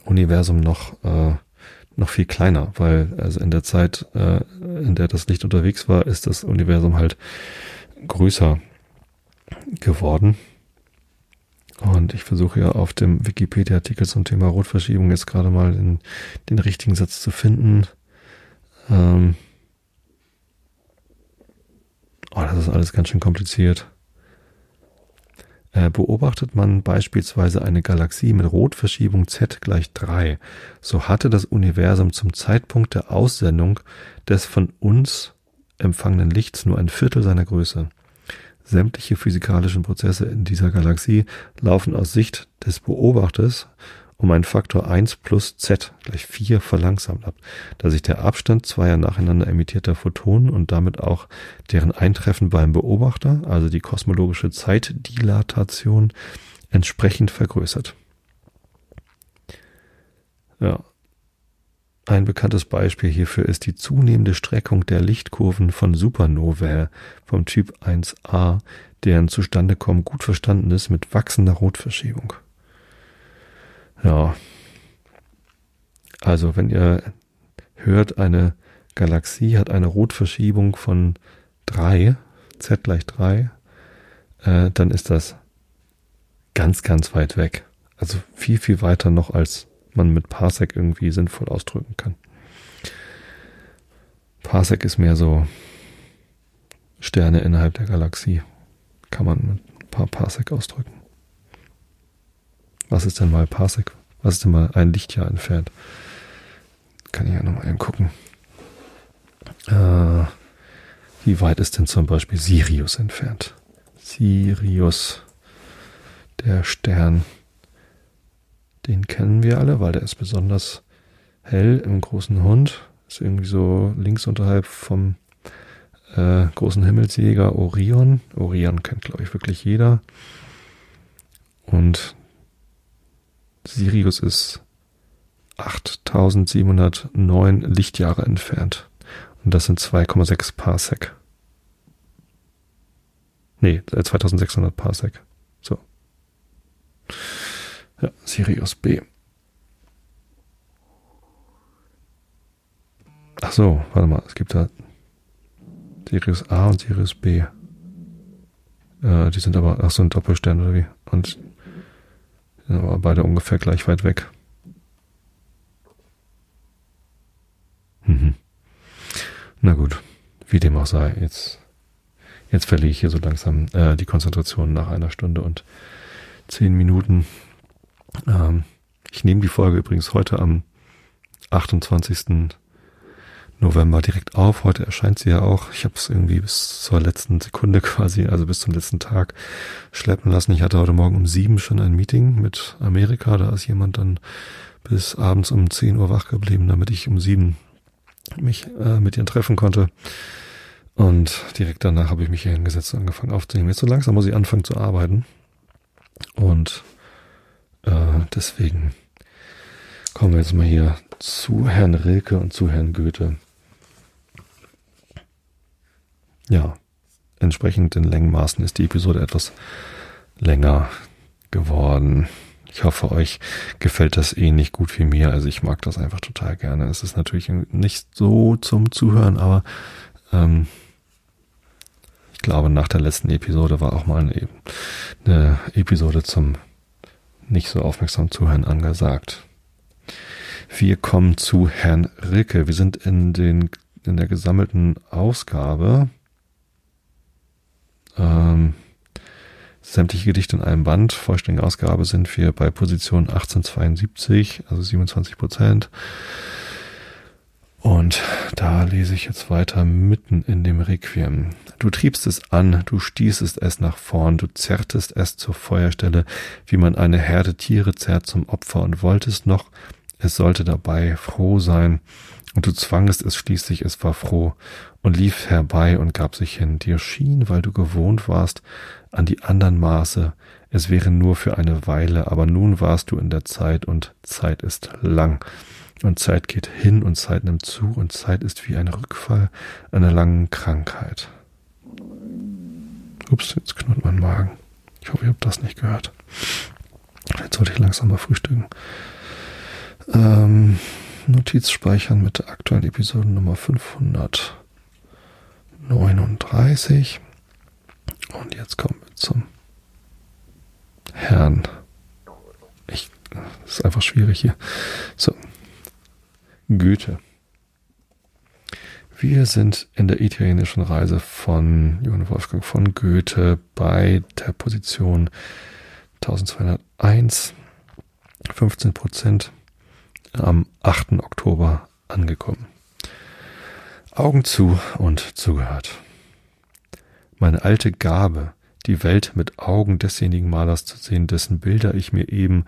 Universum noch äh, noch viel kleiner, weil also in der Zeit, äh, in der das Licht unterwegs war, ist das Universum halt größer geworden. Und ich versuche ja auf dem Wikipedia-Artikel zum Thema Rotverschiebung jetzt gerade mal den, den richtigen Satz zu finden. Ähm, Oh, das ist alles ganz schön kompliziert. Äh, beobachtet man beispielsweise eine Galaxie mit Rotverschiebung z gleich 3, so hatte das Universum zum Zeitpunkt der Aussendung des von uns empfangenen Lichts nur ein Viertel seiner Größe. Sämtliche physikalischen Prozesse in dieser Galaxie laufen aus Sicht des Beobachters um einen Faktor 1 plus z gleich 4 verlangsamt ab, da sich der Abstand zweier nacheinander emittierter Photonen und damit auch deren Eintreffen beim Beobachter, also die kosmologische Zeitdilatation, entsprechend vergrößert. Ja. Ein bekanntes Beispiel hierfür ist die zunehmende Streckung der Lichtkurven von Supernovae vom Typ 1a, deren Zustandekommen gut verstanden ist mit wachsender Rotverschiebung. Ja. Also, wenn ihr hört, eine Galaxie hat eine Rotverschiebung von drei z gleich drei äh, dann ist das ganz, ganz weit weg. Also viel, viel weiter noch, als man mit Parsec irgendwie sinnvoll ausdrücken kann. Parsec ist mehr so Sterne innerhalb der Galaxie. Kann man mit ein paar Parsec ausdrücken. Was ist denn mal Parsec? Was ist denn mal ein Lichtjahr entfernt? Kann ich ja nochmal eben gucken. Äh, wie weit ist denn zum Beispiel Sirius entfernt? Sirius, der Stern, den kennen wir alle, weil der ist besonders hell im großen Hund. Ist irgendwie so links unterhalb vom äh, großen Himmelsjäger Orion. Orion kennt, glaube ich, wirklich jeder. Und Sirius ist 8709 Lichtjahre entfernt. Und das sind 2,6 Parsec. Nee, 2600 äh, Parsec. So. Ja, Sirius B. Ach so, warte mal, es gibt da Sirius A und Sirius B. Äh, die sind aber, ach so, ein Doppelstern oder wie? Und aber beide ungefähr gleich weit weg. Mhm. Na gut, wie dem auch sei, jetzt, jetzt verliere ich hier so langsam äh, die Konzentration nach einer Stunde und zehn Minuten. Ähm, ich nehme die Folge übrigens heute am 28. November direkt auf. Heute erscheint sie ja auch. Ich habe es irgendwie bis zur letzten Sekunde (laughs) quasi, also bis zum letzten Tag schleppen lassen. Ich hatte heute Morgen um sieben schon ein Meeting mit Amerika. Da ist jemand dann bis abends um zehn Uhr wach geblieben, damit ich um sieben mich äh, mit ihr treffen konnte. Und direkt danach habe ich mich hier hingesetzt und angefangen aufzunehmen. Jetzt so langsam muss ich anfangen zu arbeiten. Und äh, deswegen kommen wir jetzt mal hier zu Herrn Rilke und zu Herrn Goethe. Ja, entsprechend den Längenmaßen ist die Episode etwas länger geworden. Ich hoffe, euch gefällt das ähnlich gut wie mir. Also ich mag das einfach total gerne. Es ist natürlich nicht so zum Zuhören, aber ähm, ich glaube, nach der letzten Episode war auch mal eine, eine Episode zum nicht so aufmerksam Zuhören angesagt. Wir kommen zu Herrn Rilke. Wir sind in den in der gesammelten Ausgabe ähm, sämtliche Gedichte in einem Band. Vollständige Ausgabe sind wir bei Position 1872, also 27 Prozent. Und da lese ich jetzt weiter mitten in dem Requiem. Du triebst es an, du stießest es nach vorn, du zerrtest es zur Feuerstelle, wie man eine Herde Tiere zerrt zum Opfer und wolltest noch, es sollte dabei froh sein, und du zwangest es schließlich, es war froh und lief herbei und gab sich hin. Dir schien, weil du gewohnt warst, an die andern Maße, es wäre nur für eine Weile, aber nun warst du in der Zeit und Zeit ist lang. Und Zeit geht hin und Zeit nimmt zu und Zeit ist wie ein Rückfall einer langen Krankheit. Ups, jetzt knurrt mein Magen. Ich hoffe, ihr habt das nicht gehört. Jetzt sollte ich langsam mal frühstücken. Ähm, Notiz speichern mit der aktuellen Episode Nummer 539. Und jetzt kommen wir zum Herrn. Ich, das ist einfach schwierig hier. So. Goethe. Wir sind in der italienischen Reise von Johann Wolfgang von Goethe bei der Position 1201, 15 Prozent am 8. Oktober angekommen. Augen zu und zugehört. Meine alte Gabe, die Welt mit Augen desjenigen Malers zu sehen, dessen Bilder ich mir eben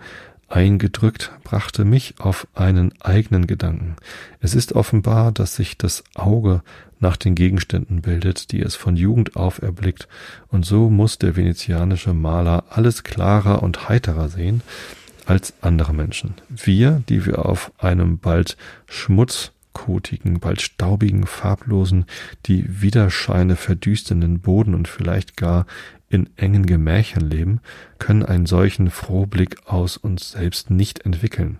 eingedrückt, brachte mich auf einen eigenen Gedanken. Es ist offenbar, dass sich das Auge nach den Gegenständen bildet, die es von Jugend auf erblickt, und so muss der venezianische Maler alles klarer und heiterer sehen, als andere Menschen. Wir, die wir auf einem bald schmutzkotigen, bald staubigen, farblosen, die Widerscheine verdüsternden Boden und vielleicht gar in engen Gemächern leben, können einen solchen Frohblick aus uns selbst nicht entwickeln.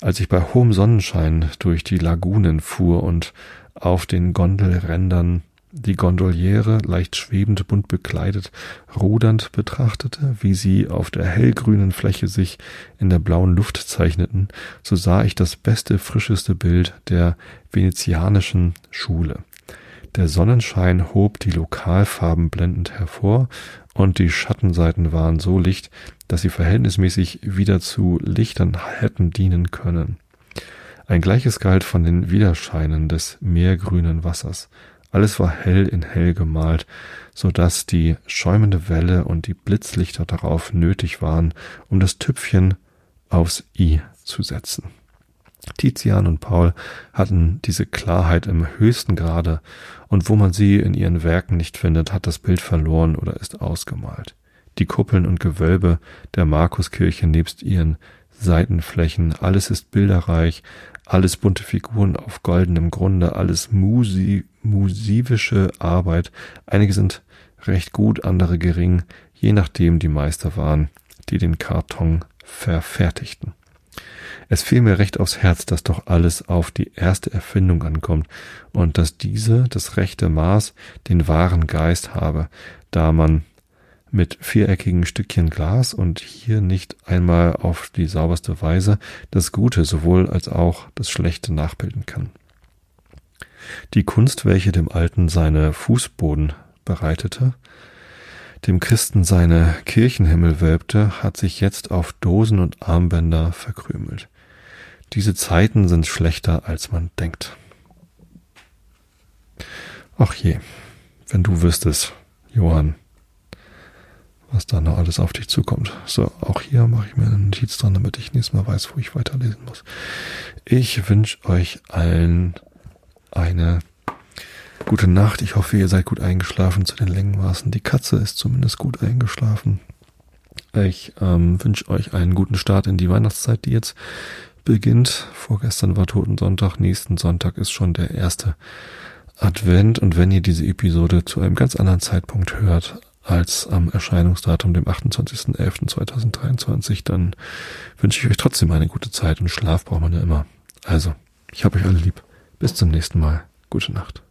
Als ich bei hohem Sonnenschein durch die Lagunen fuhr und auf den Gondelrändern die Gondoliere, leicht schwebend, bunt bekleidet, rudernd betrachtete, wie sie auf der hellgrünen Fläche sich in der blauen Luft zeichneten, so sah ich das beste, frischeste Bild der venezianischen Schule. Der Sonnenschein hob die Lokalfarben blendend hervor, und die Schattenseiten waren so licht, dass sie verhältnismäßig wieder zu Lichtern hätten dienen können. Ein gleiches galt von den Widerscheinen des meergrünen Wassers. Alles war hell in hell gemalt, so dass die schäumende Welle und die Blitzlichter darauf nötig waren, um das Tüpfchen aufs I zu setzen. Tizian und Paul hatten diese Klarheit im höchsten Grade, und wo man sie in ihren Werken nicht findet, hat das Bild verloren oder ist ausgemalt. Die Kuppeln und Gewölbe der Markuskirche nebst ihren Seitenflächen, alles ist bilderreich, alles bunte Figuren auf goldenem Grunde, alles musi musivische Arbeit. Einige sind recht gut, andere gering, je nachdem die Meister waren, die den Karton verfertigten. Es fiel mir recht aufs Herz, dass doch alles auf die erste Erfindung ankommt und dass diese, das rechte Maß, den wahren Geist habe, da man mit viereckigen Stückchen Glas und hier nicht einmal auf die sauberste Weise das Gute sowohl als auch das Schlechte nachbilden kann. Die Kunst, welche dem Alten seine Fußboden bereitete, dem Christen seine Kirchenhimmel wölbte, hat sich jetzt auf Dosen und Armbänder verkrümelt. Diese Zeiten sind schlechter, als man denkt. Ach je, wenn du wüsstest, Johann, was da noch alles auf dich zukommt. So, auch hier mache ich mir eine Notiz dran, damit ich nächstes Mal weiß, wo ich weiterlesen muss. Ich wünsche euch allen eine gute Nacht. Ich hoffe, ihr seid gut eingeschlafen zu den Längenmaßen. Die Katze ist zumindest gut eingeschlafen. Ich ähm, wünsche euch einen guten Start in die Weihnachtszeit, die jetzt beginnt. Vorgestern war Totensonntag, nächsten Sonntag ist schon der erste Advent. Und wenn ihr diese Episode zu einem ganz anderen Zeitpunkt hört, als am Erscheinungsdatum, dem 28.11.2023, dann wünsche ich euch trotzdem eine gute Zeit und Schlaf braucht man ja immer. Also, ich habe euch alle lieb. Bis zum nächsten Mal. Gute Nacht.